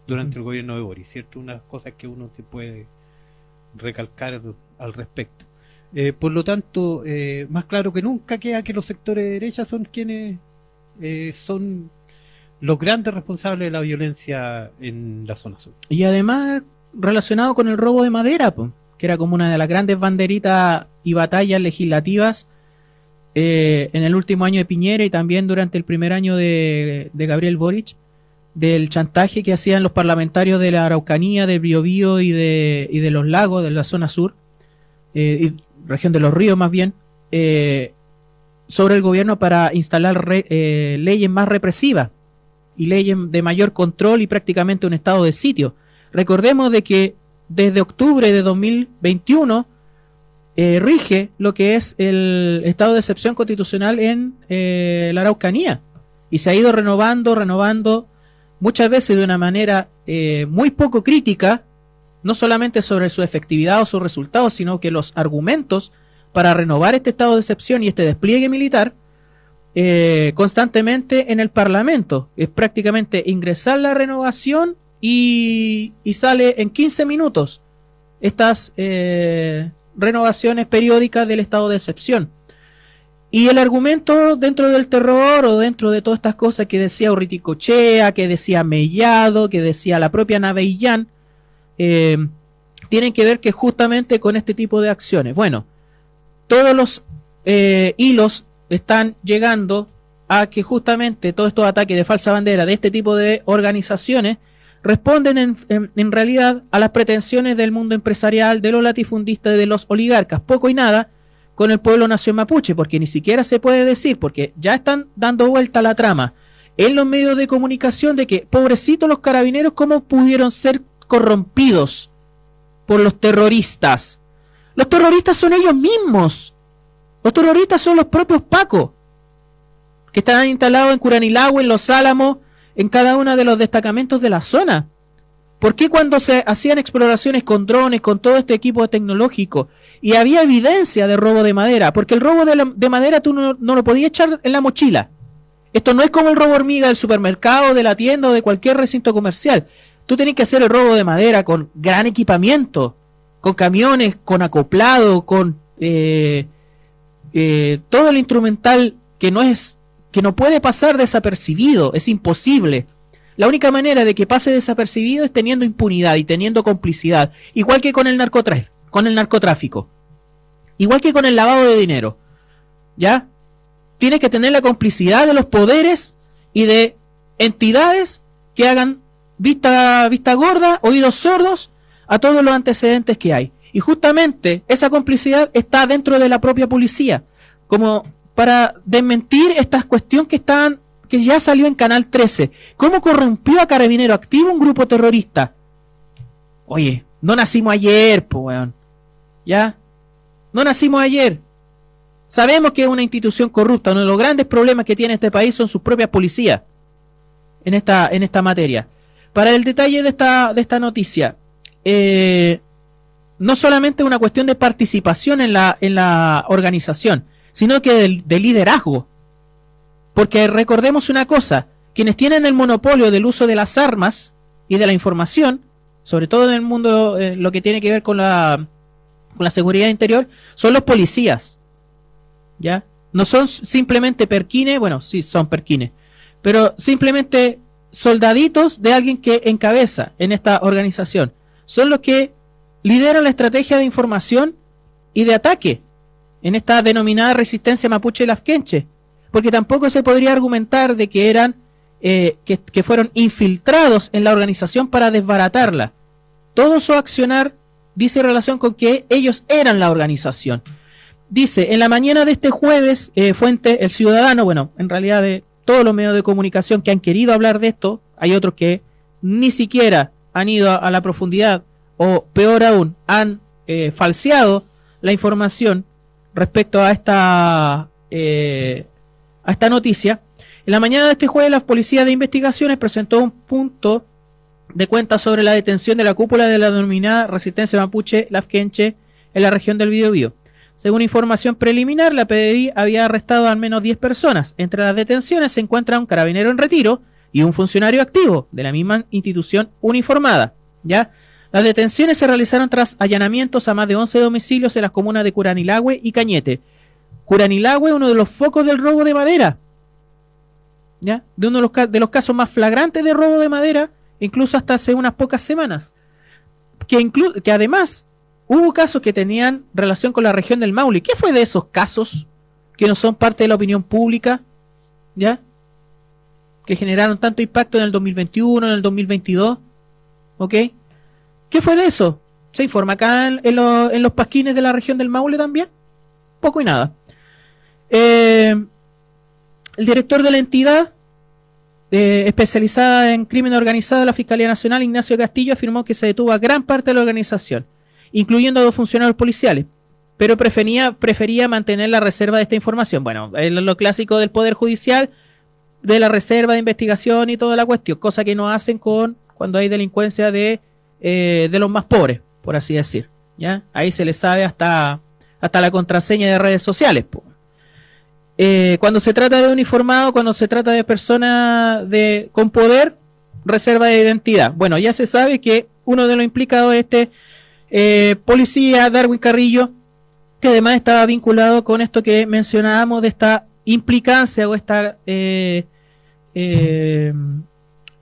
durante el gobierno de Boris, ¿cierto? Unas cosas que uno se puede recalcar al respecto. Eh, por lo tanto, eh, más claro que nunca queda que los sectores de derecha son quienes eh, son los grandes responsables de la violencia en la zona sur. Y además relacionado con el robo de madera, que era como una de las grandes banderitas y batallas legislativas eh, en el último año de Piñera y también durante el primer año de, de Gabriel Boric, del chantaje que hacían los parlamentarios de la Araucanía, del Biobío y de, y de los lagos de la zona sur, eh, y región de los ríos más bien, eh, sobre el gobierno para instalar eh, leyes más represivas y leyes de mayor control y prácticamente un estado de sitio. Recordemos de que desde octubre de 2021 eh, rige lo que es el estado de excepción constitucional en la Araucanía y se ha ido renovando, renovando muchas veces de una manera eh, muy poco crítica, no solamente sobre su efectividad o sus resultados, sino que los argumentos para renovar este estado de excepción y este despliegue militar eh, constantemente en el Parlamento. Es prácticamente ingresar la renovación y, y sale en 15 minutos estas eh, renovaciones periódicas del estado de excepción. Y el argumento dentro del terror o dentro de todas estas cosas que decía Urriticochea, que decía Mellado, que decía la propia Navellán, eh, tienen que ver que justamente con este tipo de acciones. Bueno, todos los eh, hilos están llegando a que justamente todos estos ataques de falsa bandera de este tipo de organizaciones responden en, en- realidad a las pretensiones del mundo empresarial, de los latifundistas, de los oligarcas, poco y nada con el pueblo nación mapuche, porque ni siquiera se puede decir, porque ya están dando vuelta la trama en los medios de comunicación de que, pobrecitos los carabineros, ¿cómo pudieron ser corrompidos por los terroristas? Los terroristas son ellos mismos. Los terroristas son los propios Paco, que están instalados en Curanilagua, en Los Álamos, en cada uno de los destacamentos de la zona. ¿Por qué cuando se hacían exploraciones con drones, con todo este equipo tecnológico, y había evidencia de robo de madera? Porque el robo de, la- de madera tú no, no lo podías echar en la mochila. Esto no es como el robo hormiga del supermercado, de la tienda o de cualquier recinto comercial. Tú tienes que hacer el robo de madera con gran equipamiento, con camiones, con acoplado, con eh, eh, todo el instrumental que no es que no puede pasar desapercibido, es imposible. La única manera de que pase desapercibido es teniendo impunidad y teniendo complicidad, igual que con el, con el narcotráfico, igual que con el lavado de dinero. ¿Ya? Tienes que tener la complicidad de los poderes y de entidades que hagan vista, vista gorda, oídos sordos a todos los antecedentes que hay. Y justamente esa complicidad está dentro de la propia policía, como para desmentir esta cuestión que están que ya salió en Canal 13. ¿Cómo corrompió a Carabinero Activo un grupo terrorista? Oye, no nacimos ayer, po, weón. ¿Ya? No nacimos ayer. Sabemos que es una institución corrupta. Uno de los grandes problemas que tiene este país son sus propias policías en esta, en esta materia. Para el detalle de esta, de esta noticia, eh, no solamente una cuestión de participación en la, en la organización, sino que de, de liderazgo. Porque recordemos una cosa, quienes tienen el monopolio del uso de las armas y de la información, sobre todo en el mundo, eh, lo que tiene que ver con la, con la seguridad interior, son los policías. ¿Ya? No son simplemente perquines, bueno, sí son perquines, pero simplemente soldaditos de alguien que encabeza en esta organización. Son los que lideran la estrategia de información y de ataque en esta denominada resistencia mapuche lafkenche. Porque tampoco se podría argumentar de que eran eh, que, que fueron infiltrados en la organización para desbaratarla. Todo su accionar dice relación con que ellos eran la organización. Dice, en la mañana de este jueves, eh, Fuente, el ciudadano, bueno, en realidad de todos los medios de comunicación que han querido hablar de esto, hay otros que ni siquiera han ido a, la profundidad o peor aún, han eh, falseado la información respecto a esta, eh, a esta noticia. En la mañana de este jueves, la Policía de Investigaciones presentó un punto de cuenta sobre la detención de la cúpula de la denominada Resistencia Mapuche Lafkenche en la región del Biobío. Según información preliminar, la PDI había arrestado al menos 10 personas. Entre las detenciones se encuentra un carabinero en retiro y un funcionario activo de la misma institución uniformada. ¿ya? Las detenciones se realizaron tras allanamientos a más de 11 domicilios en las comunas de Curanilagüe y Cañete. Curanilagüe, uno de los focos del robo de madera. ¿Ya? De uno de los, de los casos más flagrantes de robo de madera, incluso hasta hace unas pocas semanas. Que, que además hubo casos que tenían relación con la región del Maule. ¿Qué fue de esos casos que no son parte de la opinión pública? ¿Ya? Que generaron tanto impacto en el 2021, en el 2022. ¿Ok? ¿Qué fue de eso? ¿Se informa acá en, en lo- en los pasquines de la región del Maule también? Poco y nada. Eh, el director de la entidad eh, especializada en crimen organizado de la Fiscalía Nacional, Ignacio Castillo, afirmó que se detuvo a gran parte de la organización, incluyendo a dos funcionarios policiales, pero prefería, prefería mantener la reserva de esta información. Bueno, es lo clásico del Poder Judicial, de la reserva de investigación y toda la cuestión, cosa que no hacen con cuando hay delincuencia de, eh, de los más pobres, por así decir. ¿ya? Ahí se les sabe hasta, hasta la contraseña de redes sociales. Eh, cuando se trata de uniformado, cuando se trata de personas de, con poder, reserva de identidad. Bueno, ya se sabe que uno de los implicados es este eh, policía Darwin Carrillo, que además estaba vinculado con esto que mencionábamos de esta implicancia o esta eh, eh,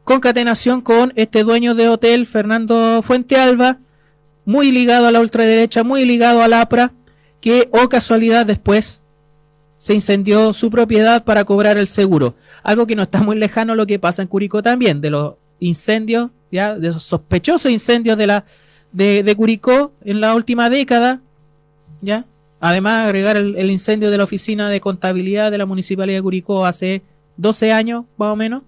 concatenación con este dueño de hotel, Fernando Fuentealba, muy ligado a la ultraderecha, muy ligado al APRA, que, o casualidad, después se incendió su propiedad para cobrar el seguro. Algo que no está muy lejano a lo que pasa en Curicó también, de los incendios, ya, de esos sospechosos incendios de la de, de Curicó en la última década, ya. Además, agregar el, el incendio de la oficina de contabilidad de la municipalidad de Curicó hace 12 años, más o menos.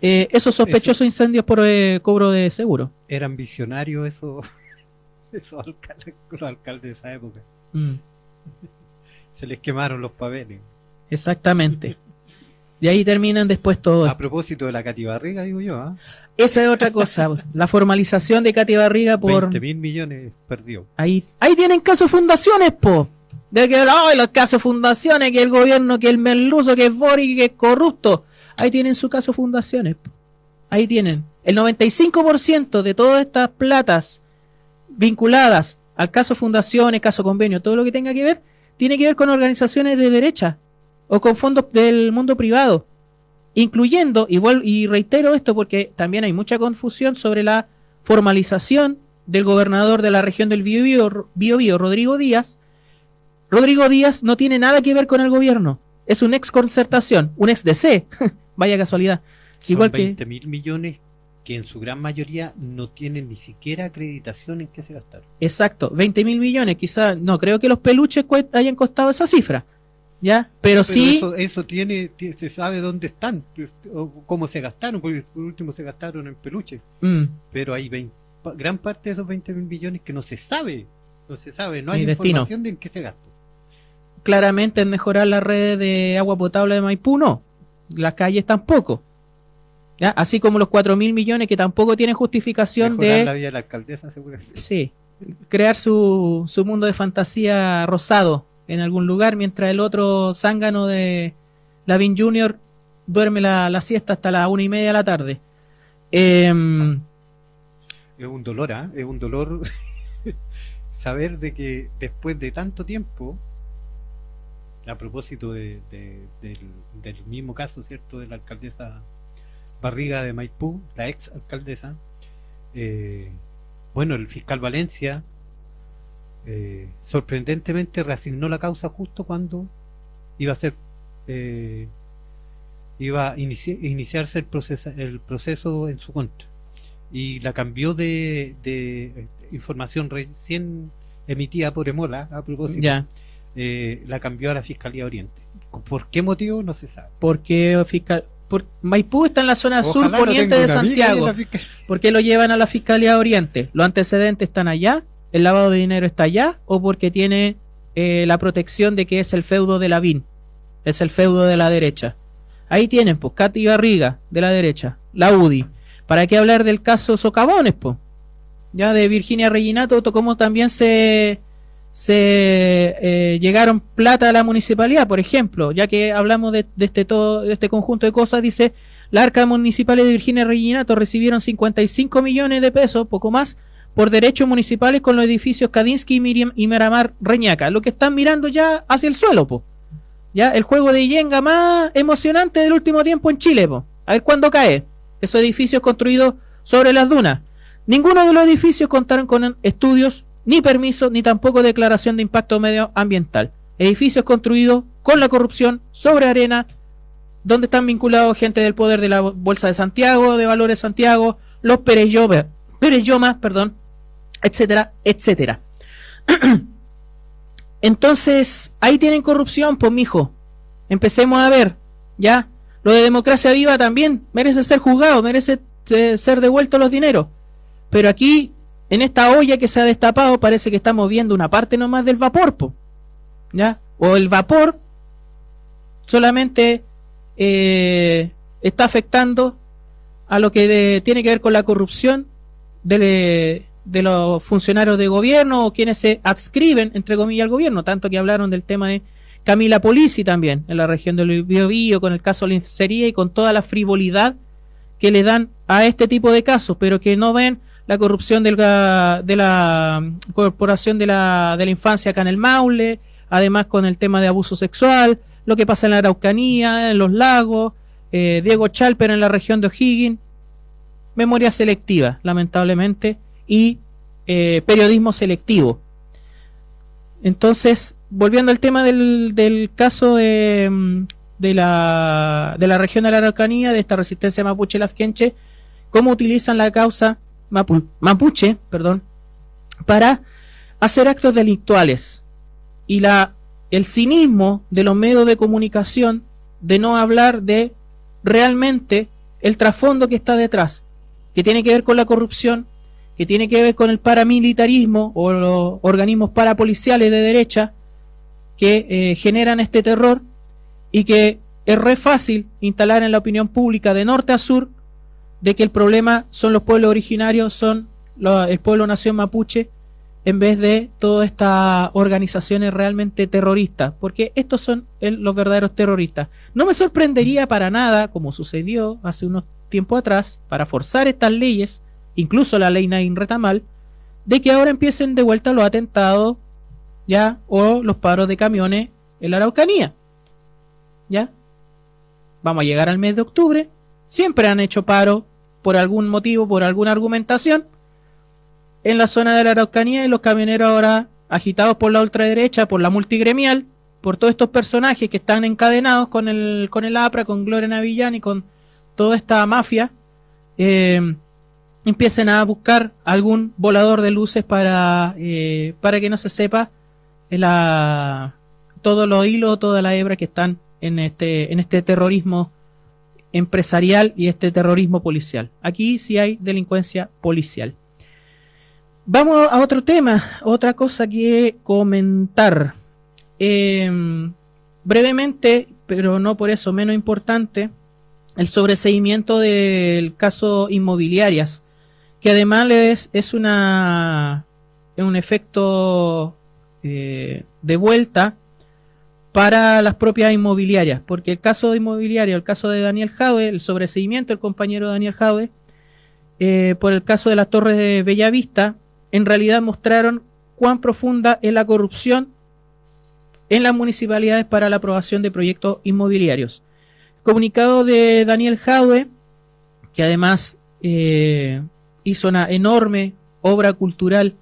Eh, esos sospechosos incendios por eh, cobro de seguro. Eran visionarios esos, esos alcaldes, los alcaldes de esa época. Mm. Se les quemaron los papeles. Exactamente. Y ahí terminan después todo. A propósito de la Cati Barriga, digo yo, ¿ah? Esa es otra cosa. la formalización de Katy Barriga por. 20 mil millones perdió. Ahí, ahí tienen caso fundaciones, po. De que, ay, los casos fundaciones, que el gobierno, que el merluzo, que es Boric, que es corrupto. Ahí tienen su caso fundaciones. po. Ahí tienen. El 95% de todas estas platas vinculadas al caso fundaciones, caso convenio, todo lo que tenga que ver, tiene que ver con organizaciones de derecha. o con fondos del mundo privado, incluyendo, y, vuel- y reitero esto porque también hay mucha confusión sobre la formalización del gobernador de la región del Biobío, Biobío, Rodrigo Díaz. Rodrigo Díaz no tiene nada que ver con el gobierno, es un ex concertación, un ex DC, vaya casualidad. Igual Son que 20 mil millones que en su gran mayoría no tienen ni siquiera acreditación en qué se gastaron. Exacto, 20 mil millones, quizá, no creo que los peluches hayan costado esa cifra, ¿ya? Pero, sí, Eso, eso tiene, ti- se sabe dónde están, pues, o cómo se gastaron, porque por último se gastaron en peluche. mm, Pero hay 20 pa- gran parte de esos 20 mil millones que no se sabe. No se sabe, no Hay destino. información de en qué se gastó. claramente en mejorar la red de agua potable de Maipú, no. Las calles tampoco. ¿Ya? Así como los 4 mil millones que tampoco tienen justificación Mejorar de la vida de la alcaldesa, seguramente. sí, crear su, su mundo de fantasía rosado en algún lugar, mientras el otro zángano de Lavin Jr. duerme la, siesta hasta las una y media de la tarde. Em, Es un dolor, ¿ah? Es un dolor saber de que después de tanto tiempo, a propósito de- de- del, del mismo caso, ¿cierto? De la alcaldesa Barriga de Maipú, la ex alcaldesa, eh, bueno, el fiscal Valencia eh, sorprendentemente reasignó la causa justo cuando iba a ser eh, iba a inici- iniciarse el proceso, el proceso en su contra y la cambió de, de, eh, información recién emitida por Emola a propósito ya, eh, la cambió a la Fiscalía Oriente ¿por qué motivo? no se sabe porque fiscal, por, Maipú está en la zona sur Ojalá no poniente de Santiago. ¿Por qué lo llevan a la Fiscalía de Oriente? ¿Los antecedentes están allá? ¿El lavado de dinero está allá? ¿O porque tiene eh, la protección de que es el feudo de la VIN? Es el feudo de la derecha. Ahí tienen, pues, Katy Barriga, de la derecha, la UDI. ¿Para qué hablar del caso Socavones, pues? Ya de Virginia Reginato, to- cómo también se, se eh, llegaron plata a la municipalidad, por ejemplo, ya que hablamos de, de este todo, de este conjunto de cosas, dice la arca municipal de Virginia Reginato recibieron 55 millones de pesos, poco más, por derechos municipales con los edificios Kadinsky Miriam, y Miramar Reñaca. Lo que están mirando ya hacia el suelo, po. Ya, el juego de Yenga más emocionante del último tiempo en Chile, po. A ver cuándo cae. Esos edificios construidos sobre las dunas. Ninguno de los edificios contaron con estudios, ni permisos, ni tampoco declaración de impacto medioambiental. Edificios construidos con la corrupción sobre arena, donde están vinculados gente del poder de la Bolsa de Santiago, de Valores Santiago, los Pereyoma, perdón, etcétera, etcétera. Entonces, ahí tienen corrupción, pues mijo. Empecemos a ver, ¿ya? Lo de democracia viva también merece ser juzgado, merece eh, ser devuelto los dineros. Pero aquí, en esta olla que se ha destapado, parece que estamos viendo una parte nomás del vapor, po. ¿ya? O el vapor solamente eh, está afectando a lo que tiene que ver con la corrupción de, de los funcionarios de gobierno o quienes se adscriben, entre comillas, al gobierno, tanto que hablaron del tema de Camila Polisi también, en la región del Biobío, con el caso Lincería y con toda la frivolidad que le dan a este tipo de casos, pero que no ven la corrupción del de la corporación de la, de la infancia acá en el Maule, además con el tema de abuso sexual, lo que pasa en la Araucanía, en los lagos, eh, Diego Chalper en la región de O'Higgins, memoria selectiva, lamentablemente, y eh, periodismo selectivo. Entonces, volviendo al tema del, del caso de, mm, de, la, de la región de la Araucanía, de esta resistencia mapuche lafkenche, cómo utilizan la causa mapu- mapuche perdón, para hacer actos delictuales. Y la, el cinismo de los medios de comunicación de no hablar de realmente el trasfondo que está detrás, que tiene que ver con la corrupción, que tiene que ver con el paramilitarismo o los organismos parapoliciales de derecha que eh, generan este terror y que es re fácil instalar en la opinión pública de norte a sur de que el problema son los pueblos originarios, son lo- el pueblo nación mapuche, en vez de todas estas organizaciones realmente terroristas, porque estos son los verdaderos terroristas. No me sorprendería para nada, como sucedió hace unos tiempos atrás, para forzar estas leyes, incluso la ley Nain Retamal, de que ahora empiecen de vuelta los atentados ya o los paros de camiones en la Araucanía. ¿ya? Vamos a llegar al mes de octubre. Siempre han hecho paro por algún motivo, por alguna argumentación. En la zona de la Araucanía y los camioneros ahora agitados por la ultraderecha, por la multigremial, por todos estos personajes que están encadenados con el, con el APRA, con Gloria Navillán y con toda esta mafia, eh, empiecen a buscar algún volador de luces para, eh, para que no se sepa la, todos los hilos, toda la hebra que están en este, en este terrorismo empresarial y este terrorismo policial. Aquí sí hay delincuencia policial. Vamos a otro tema, otra cosa que comentar. Em, brevemente, pero no por eso menos importante, el sobreseimiento del caso inmobiliarias, que además es, es una un efecto eh, de vuelta para las propias inmobiliarias, porque el caso de inmobiliaria, el caso de Daniel Jadwe, el sobreseimiento del compañero Daniel Jadwe, eh, por el caso de las torres de Bellavista, en realidad mostraron cuán profunda es la corrupción en las municipalidades para la aprobación de proyectos inmobiliarios. Comunicado de Daniel Jadwe, que además eh, hizo una enorme obra cultural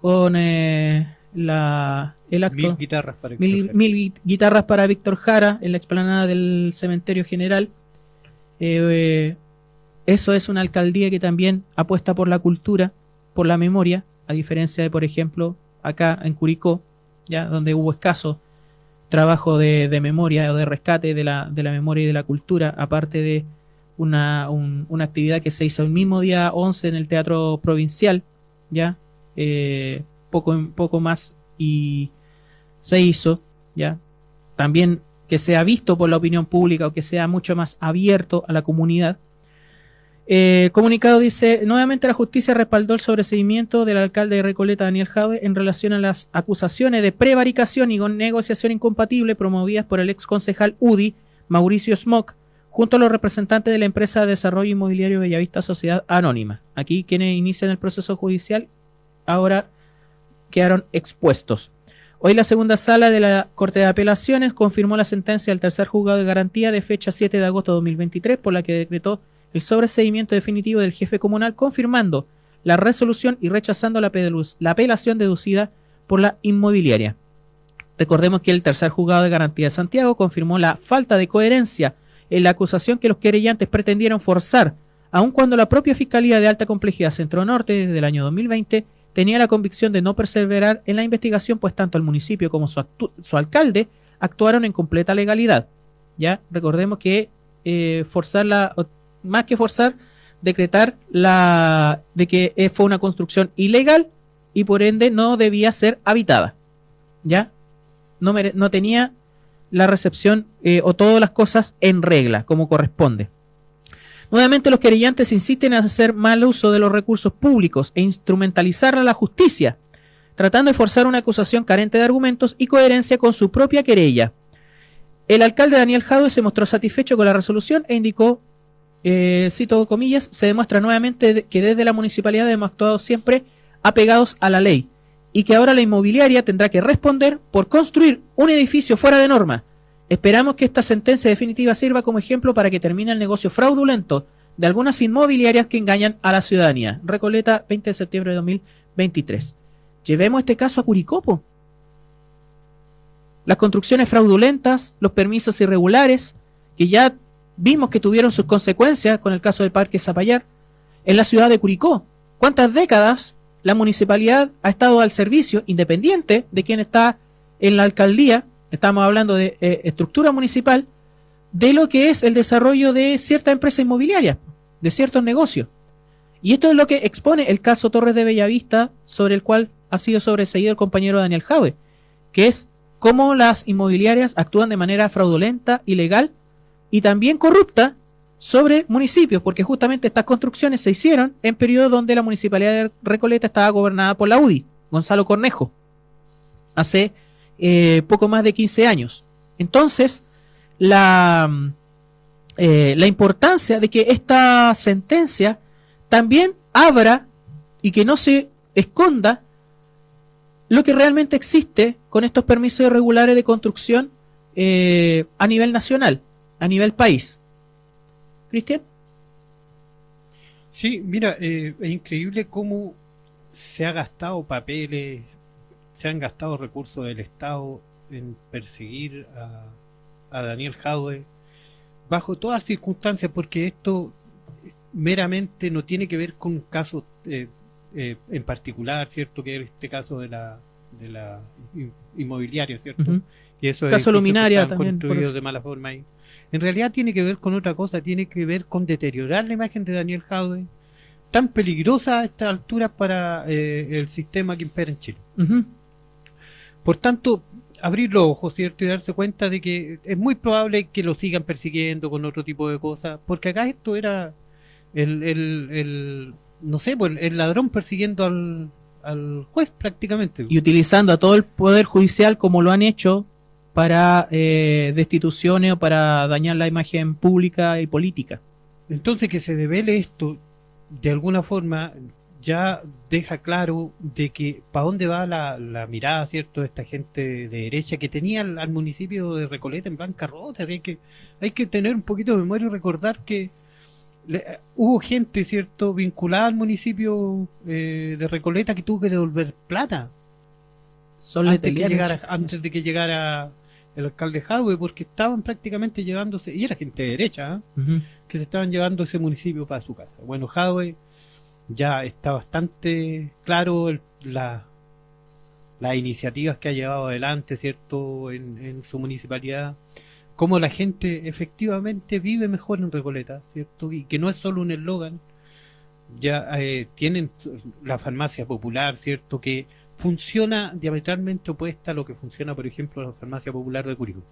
con eh, la, el acto. Mil guitarras para Víctor Mil, Jara. mil guitarras para Víctor Jara en la explanada del Cementerio General. Eh, eso es una alcaldía que también apuesta por la cultura, por la memoria, a diferencia de, por ejemplo, acá en Curicó, ya donde hubo escaso trabajo de, de memoria o de rescate de la, de la memoria y de la cultura, aparte de una, un- una actividad que se hizo el mismo día 11 en el Teatro Provincial, ya eh, poco, poco más y se hizo, ya también que sea visto por la opinión pública o que sea mucho más abierto a la comunidad. Eh, comunicado dice, nuevamente la justicia respaldó el sobreseimiento del alcalde de Recoleta, Daniel Jade, en relación a las acusaciones de prevaricación y negociación incompatible promovidas por el ex concejal UDI, Mauricio Smock, junto a los representantes de la empresa de desarrollo inmobiliario Bellavista Sociedad Anónima. Aquí quienes inician el proceso judicial ahora quedaron expuestos. Hoy la segunda sala de la Corte de Apelaciones confirmó la sentencia del tercer juzgado de garantía de fecha 7 de agosto de 2023 por la que decretó el sobreseimiento definitivo del jefe comunal confirmando la resolución y rechazando la, la apelación deducida por la inmobiliaria. Recordemos que el tercer juzgado de garantía de Santiago confirmó la falta de coherencia en la acusación que los querellantes pretendieron forzar, aun cuando la propia Fiscalía de Alta Complejidad Centro Norte desde el año 2020 tenía la convicción de no perseverar en la investigación, pues tanto el municipio como su, su alcalde actuaron en completa legalidad. Ya recordemos que eh, forzar la, más que forzar, decretar la de que eh, fue una construcción ilegal y por ende no debía ser habitada. Ya no, no tenía la recepción eh, o todas las cosas en regla, como corresponde. Nuevamente los querellantes insisten en hacer mal uso de los recursos públicos e instrumentalizar a la justicia, tratando de forzar una acusación carente de argumentos y coherencia con su propia querella. El alcalde Daniel Jadwe se mostró satisfecho con la resolución e indicó, eh, cito comillas, se demuestra nuevamente que desde la municipalidad hemos actuado siempre apegados a la ley y que ahora la inmobiliaria tendrá que responder por construir un edificio fuera de norma. Esperamos que esta sentencia definitiva sirva como ejemplo para que termine el negocio fraudulento de algunas inmobiliarias que engañan a la ciudadanía. Recoleta, 20 de septiembre de 2023. Llevemos este caso a Curicopo. Las construcciones fraudulentas, los permisos irregulares, que ya vimos que tuvieron sus consecuencias con el caso del Parque Zapallar, en la ciudad de Curicó. ¿Cuántas décadas la municipalidad ha estado al servicio, independiente de quien está en la alcaldía, estamos hablando de eh, estructura municipal, de lo que es el desarrollo de cierta empresa inmobiliaria, de ciertos negocios. Y esto es lo que expone el caso Torres de Bellavista, sobre el cual ha sido sobreseído el compañero Daniel Jaue, que es cómo las inmobiliarias actúan de manera fraudulenta, ilegal y también corrupta sobre municipios, porque justamente estas construcciones se hicieron en periodo donde la municipalidad de Recoleta estaba gobernada por la UDI, Gonzalo Cornejo, hace eh, poco más de 15 años. Entonces, la, eh, la importancia de que esta sentencia también abra y que no se esconda lo que realmente existe con estos permisos irregulares de construcción eh, a nivel nacional, a nivel país. Cristian. Sí, mira, eh, es increíble cómo se ha gastado papeles, se han gastado recursos del Estado en perseguir a, a Daniel Jadwe bajo todas circunstancias, porque esto meramente no tiene que ver con casos eh, eh, en particular, ¿cierto? Que es este caso de la, de la in- inmobiliaria, ¿cierto? Ujú. Y eso Caso Luminaria también, por construidos de mala forma ahí. En realidad tiene que ver con otra cosa, tiene que ver con deteriorar la imagen de Daniel Jadwe, tan peligrosa a estas alturas para eh, el sistema que impera en Chile. Ujú. Por tanto, abrir los ojos, ¿cierto? Y darse cuenta de que es muy probable que lo sigan persiguiendo con otro tipo de cosas, porque acá esto era el, el, el- no sé, pues, el ladrón persiguiendo al, al juez prácticamente. Y utilizando a todo el poder judicial como lo han hecho para eh, destituciones o para dañar la imagen pública y política. Entonces que se devele esto de alguna forma ya deja claro de que para dónde va la, la mirada, ¿cierto? De esta gente de derecha que tenía al, al municipio de Recoleta en bancarrota. Así que hay que tener un poquito de memoria y recordar que le- hubo gente, ¿cierto?, vinculada al municipio eh, de Recoleta que tuvo que devolver plata Son antes, que llegara, antes de que llegara el alcalde Jadwe, porque estaban prácticamente llevándose, y era gente de derecha, ¿ah? Que se estaban llevando ese municipio para su casa. Bueno, Jadwe ya está bastante claro el- la, las iniciativas que ha llevado adelante, ¿cierto?, en, en su municipalidad, cómo la gente efectivamente vive mejor en Recoleta, ¿cierto?, y que no es solo un eslogan, ya eh, tienen la farmacia popular, ¿cierto?, que funciona diametralmente opuesta a lo que funciona, por ejemplo, la farmacia popular de Curicó.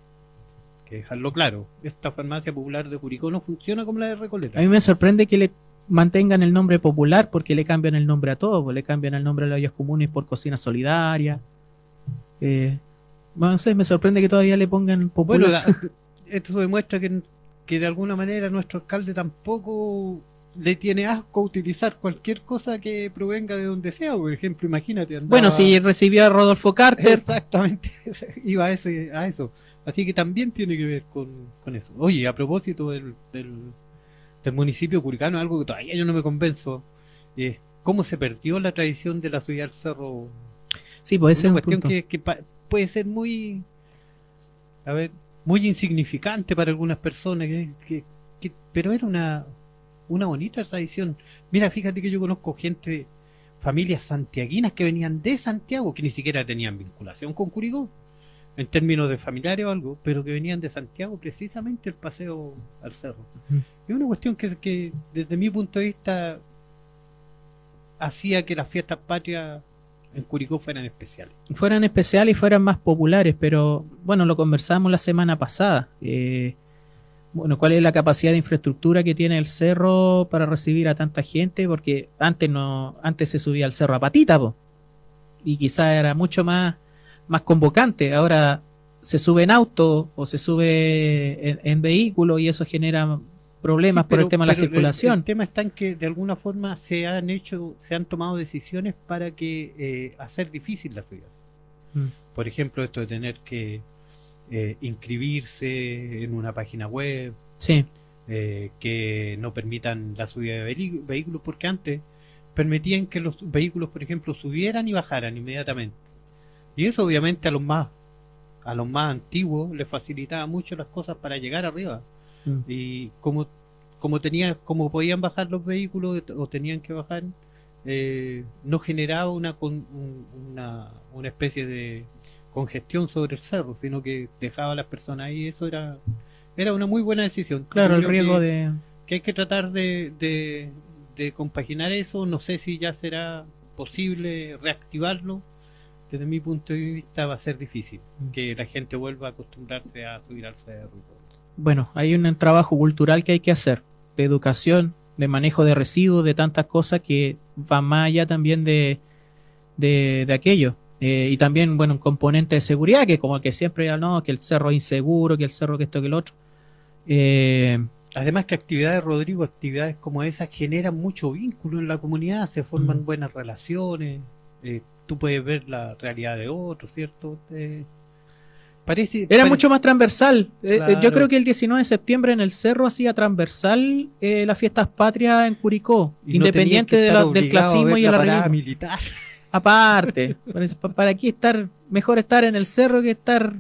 Que dejarlo claro, esta farmacia popular de Curicó no funciona como la de Recoleta. A mí me sorprende que le mantengan el nombre popular porque le cambian el nombre a todo, pues le cambian el nombre a las ollas comunes por cocina solidaria. Eh, no sé, me sorprende que todavía le pongan popular. Bueno, la- esto demuestra que, que de alguna manera nuestro alcalde tampoco le tiene asco a utilizar cualquier cosa que provenga de donde sea. Por ejemplo, imagínate. andaba- Bueno, si recibió a Rodolfo Carter, Exactamente, iba a, ese, a eso. Así que también tiene que ver con, con eso. Oye, a propósito del, del, del municipio curicano, algo que todavía yo no me convenzo, es cómo se perdió la tradición de la subida al cerro. sí, puede ser Una un cuestión punto. que, que pa- puede ser muy, a ver, muy insignificante para algunas personas, que, que- que- pero era una, una bonita tradición. Mira, fíjate que yo conozco gente, familias santiaguinas que venían de Santiago, que ni siquiera tenían vinculación con Curicó, en términos de familiares o algo, pero que venían de Santiago precisamente el paseo al cerro. Ujú. Es una cuestión que, que desde mi punto de vista hacía que las fiestas patrias en Curicó fueran especiales. fueran especiales y fueran más populares, pero bueno, lo conversamos la semana pasada. Eh, bueno, ¿cuál es la capacidad de infraestructura que tiene el cerro para recibir a tanta gente? Porque antes no, antes se subía al cerro a patita, po, y quizás era mucho más, más convocante. Ahora se sube en auto o se sube en, en vehículo y eso genera problemas Sí, por el tema de la el- circulación. El, tema está en que de alguna forma se han hecho, se han tomado decisiones para que eh, hacer difícil la subida. Mm. Por ejemplo, esto de tener que eh, inscribirse en una página web, Sí, eh, que no permitan la subida de vehículos, porque antes permitían que los vehículos, por ejemplo, subieran y bajaran inmediatamente. Y eso obviamente a los más a los más antiguos les facilitaba mucho las cosas para llegar arriba. Mm. Y como como tenía como podían bajar los vehículos o tenían que bajar, eh, no generaba una, una una especie de congestión sobre el cerro, sino que dejaba a las personas ahí. Eso era era una muy buena decisión. claro, el riesgo que- de... que hay que tratar de, de, de compaginar eso. No sé si ya será posible reactivarlo. Desde mi punto de vista va a ser difícil Mm. que la gente vuelva a acostumbrarse a subir al cerro. Bueno, hay un trabajo cultural que hay que hacer, de educación, de manejo de residuos, de tantas cosas que van más allá también de, de, de aquello. Eh, y también, bueno, un componente de seguridad, que como que siempre, ah, no, que el cerro es inseguro, que el cerro que esto, que el otro. Eh, Además que actividades, Rodrigo, actividades como esas generan mucho vínculo en la comunidad, se forman Mm. buenas relaciones, eh, tú puedes ver la realidad de otros, ¿cierto? Parece, Era pare- mucho más transversal. Eh, eh, yo creo que el 19 de septiembre en el Cerro hacía transversal eh, las fiestas patrias en Curicó, y independiente de la- del clasismo y la el arribismo. militar. Aparte, para aquí estar, mejor estar en el cerro que estar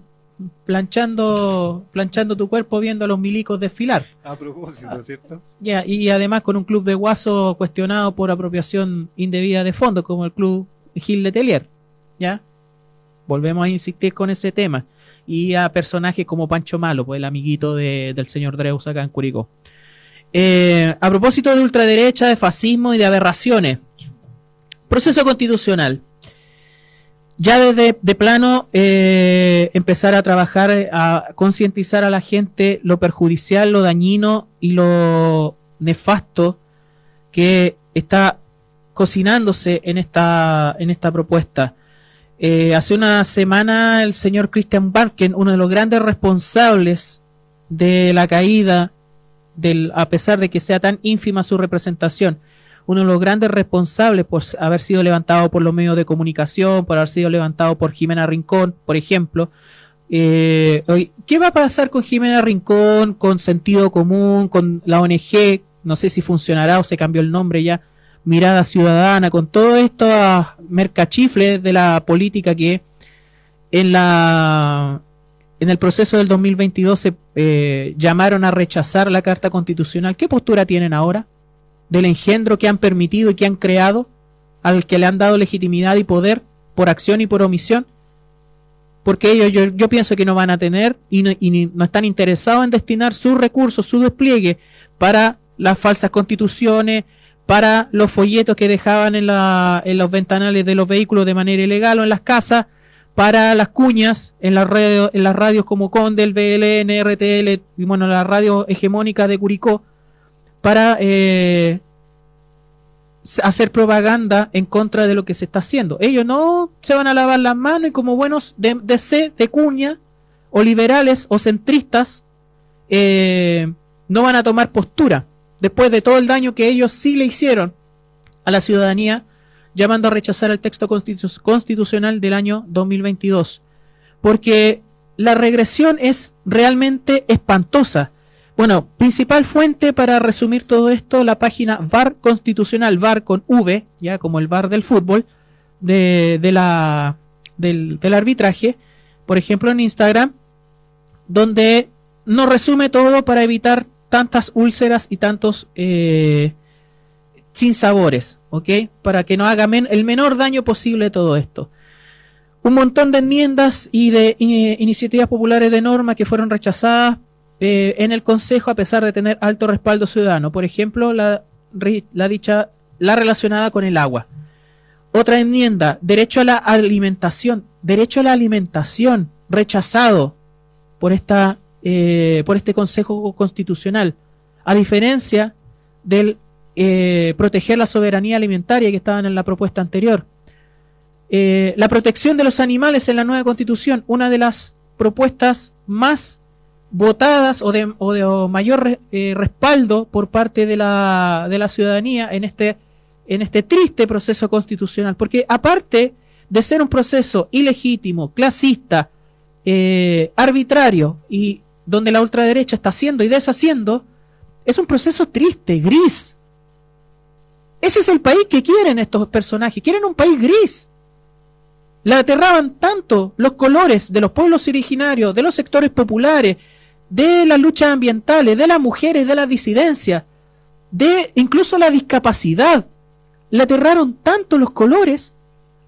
planchando, planchando tu cuerpo viendo a los milicos desfilar. A propósito, ¿cierto? Ya, y además con un club de guaso cuestionado por apropiación indebida de fondos, como el club Gil Letelier. ¿Ya? Volvemos a insistir con ese tema. Y a personajes como Pancho Malo, pues el amiguito de- del señor Dreus acá en Curicó. Eh, a propósito de ultraderecha, de fascismo y de aberraciones. Proceso constitucional. Ya desde de plano eh, empezar a trabajar, a concientizar a la gente lo perjudicial, lo dañino y lo nefasto que está cocinándose en esta, en esta propuesta. Eh, hace una semana el señor Christian Barken, uno de los grandes responsables de la caída, del, a pesar de que sea tan ínfima su representación, uno de los grandes responsables por haber sido levantado por los medios de comunicación, por haber sido levantado por Jimena Rincón, por ejemplo. Eh, ¿Qué va a pasar con Jimena Rincón, con Sentido Común, con la ONG? No sé si funcionará o se cambió el nombre ya. Mirada Ciudadana, con todo esto mercachifles de la política que en la en el proceso del 2022 se eh, llamaron a rechazar la Carta Constitucional. ¿Qué postura tienen ahora? Del engendro que han permitido y que han creado, al que le han dado legitimidad y poder por acción y por omisión. Porque ellos yo, pienso que no van a tener y no, no están interesados en destinar sus recursos, su despliegue para las falsas constituciones, para los folletos que dejaban en, los ventanales de los vehículos de manera ilegal o en las casas, para las cuñas en, la radio- en las radios como Condel, BLN, RTL y bueno, la radio hegemónica de Curicó, para eh, hacer propaganda en contra de lo que se está haciendo. Ellos no se van a lavar las manos y como buenos de, de C, de cuña, o liberales o centristas, eh, no van a tomar postura después de todo el daño que ellos sí le hicieron a la ciudadanía, llamando a rechazar el texto constitu- constitucional del año 2022. Porque la regresión es realmente espantosa. Bueno, principal fuente para resumir todo esto, la página VAR Constitucional, VAR con V, ya como el VAR del fútbol, de, de la, del, del arbitraje, por ejemplo en Instagram, donde nos resume todo para evitar tantas úlceras y tantos eh, sinsabores, ¿ok? Para que no haga el menor daño posible todo esto. Un montón de enmiendas y de iniciativas populares de norma que fueron rechazadas eh, en el Consejo a pesar de tener alto respaldo ciudadano. Por ejemplo, la dicha, la relacionada con el agua. Otra enmienda, derecho a la alimentación. Derecho a la alimentación, rechazado por, esta, eh, por este Consejo Constitucional. A diferencia del eh, proteger la soberanía alimentaria que estaban en la propuesta anterior. Eh, la protección de los animales en la nueva constitución, una de las propuestas más votadas o de, mayor re- respaldo por parte de la, ciudadanía en este, en este triste proceso constitucional. Porque aparte de ser un proceso ilegítimo, clasista, arbitrario y donde la ultraderecha está haciendo y deshaciendo, es un proceso triste, gris. Ese es el país que quieren estos personajes. Quieren un país gris. La aterraban tanto los colores de los pueblos originarios, de los sectores populares, de las luchas ambientales, de las mujeres, de las disidencias, de incluso la discapacidad. Le aterraron tanto los colores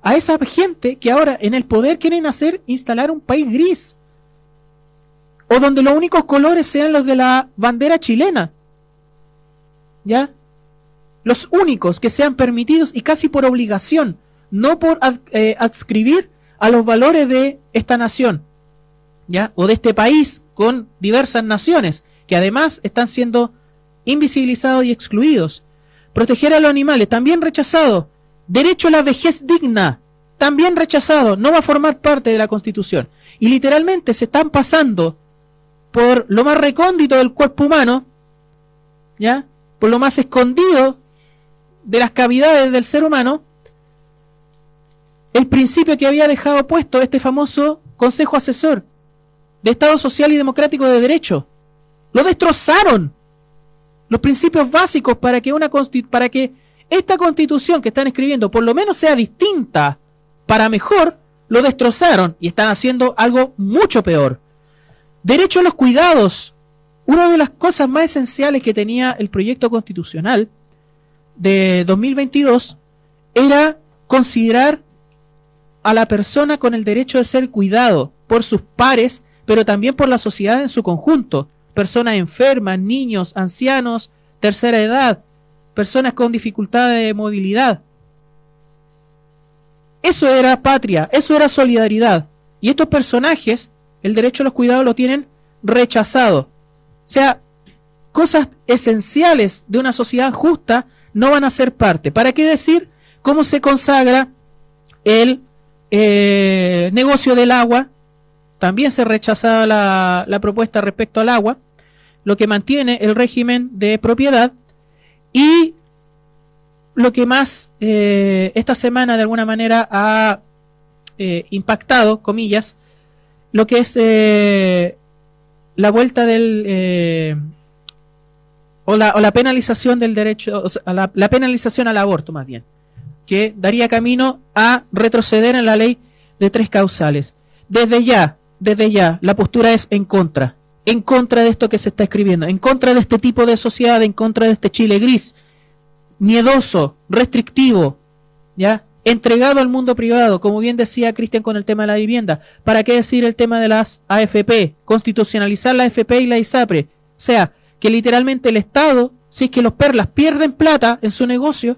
a esa gente que ahora en el poder quieren hacer instalar un país gris. O donde los únicos colores sean los de la bandera chilena. ¿Ya? Los únicos que sean permitidos y casi por obligación, no por eh, adscribir a los valores de esta nación. ¿Ya? O de este país con diversas naciones que además están siendo invisibilizados y excluidos. Proteger a los animales, también rechazado. Derecho a la vejez digna, también rechazado. No va a formar parte de la Constitución. Y literalmente se están pasando por lo más recóndito del cuerpo humano, ¿ya? Por lo más escondido de las cavidades del ser humano, el principio que había dejado puesto este famoso Consejo Asesor, de Estado social y democrático de derecho. Lo destrozaron. Los principios básicos para que una para que esta constitución que están escribiendo por lo menos sea distinta para mejor, lo destrozaron y están haciendo algo mucho peor. Derecho a los cuidados. Una de las cosas más esenciales que tenía el proyecto constitucional de 2022 era considerar a la persona con el derecho de ser cuidado por sus pares, pero también por la sociedad en su conjunto. Personas enfermas, niños, ancianos, tercera edad, personas con dificultad de movilidad. Eso era patria, eso era solidaridad. Y estos personajes, el derecho a los cuidados lo tienen rechazado. O sea, cosas esenciales de una sociedad justa no van a ser parte. ¿Para qué decir cómo se consagra el eh, negocio del agua? También se rechazaba la, la propuesta respecto al agua, lo que mantiene el régimen de propiedad y lo que más eh, esta semana de alguna manera ha eh, impactado, comillas, lo que es eh, la vuelta del... O la, o, la, penalización del derecho, o sea, la, la penalización al aborto más bien, que daría camino a retroceder en la ley de tres causales. Desde ya, desde ya, la postura es en contra, en contra de esto que se está escribiendo, en contra de este tipo de sociedad, en contra de este Chile gris, miedoso, restrictivo, ¿ya? Entregado al mundo privado, como bien decía Cristian con el tema de la vivienda. ¿Para qué decir el tema de las AFP? Constitucionalizar la AFP y la ISAPRE. O sea, que literalmente el Estado, si es que los perlas pierden plata en su negocio,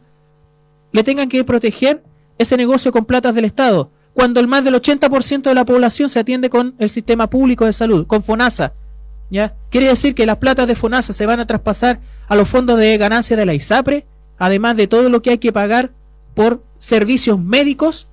le tengan que proteger ese negocio con platas del Estado, cuando el más del 80% de la población se atiende con el sistema público de salud, con FONASA. ¿ya? Quiere decir que las platas de FONASA se van a traspasar a los fondos de ganancia de la ISAPRE además de todo lo que hay que pagar por servicios médicos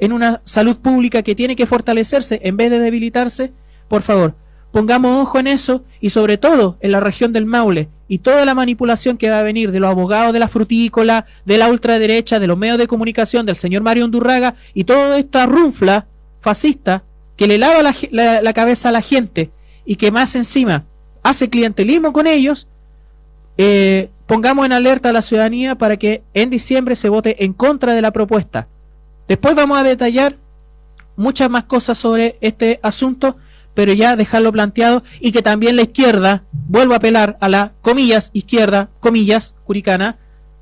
en una salud pública que tiene que fortalecerse en vez de debilitarse, por favor, pongamos ojo en eso y sobre todo en la región del Maule y toda la manipulación que va a venir de los abogados de la frutícola, de la ultraderecha, de los medios de comunicación, del señor Mario Undurraga y toda esta runfla fascista que le lava la, la, la cabeza a la gente y que más encima hace clientelismo con ellos, eh, pongamos en alerta a la ciudadanía para que en diciembre se vote en contra de la propuesta. Después vamos a detallar muchas más cosas sobre este asunto, pero ya dejarlo planteado y que también la izquierda, vuelvo a apelar a la comillas izquierda, comillas, curicana,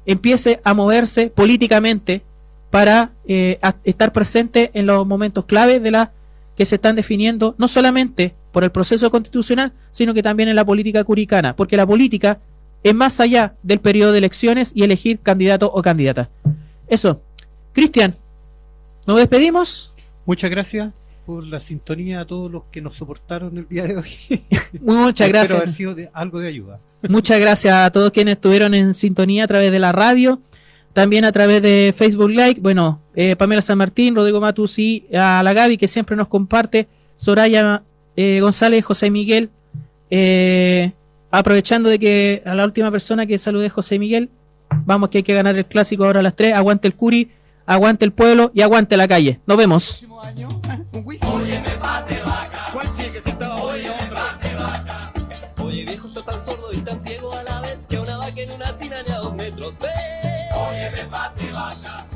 empiece a moverse políticamente para eh, estar presente en los momentos clave de la que se están definiendo, no solamente por el proceso constitucional, sino que también en la política curicana, porque la política es más allá del periodo de elecciones y elegir candidato o candidata. Eso. Cristian, nos despedimos. Muchas gracias por la sintonía a todos los que nos soportaron el día de hoy. Muchas gracias. haber sido de, algo de ayuda. Muchas gracias a todos quienes estuvieron en sintonía a través de la radio, también a través de Facebook Live. Bueno, eh, Pamela San Martín, Rodrigo Matus y a la Gaby que siempre nos comparte, Soraya eh, González, José Miguel. Eh, aprovechando de que a la última persona que saludé José Miguel, vamos que hay que ganar el clásico ahora a las 3, aguante el Curi, aguante el pueblo y aguante la calle. Nos vemos. Oye viejo está tan sordo y tan ciego a la vez que una vaca en una tina de a dos metros. Oye, me vaca.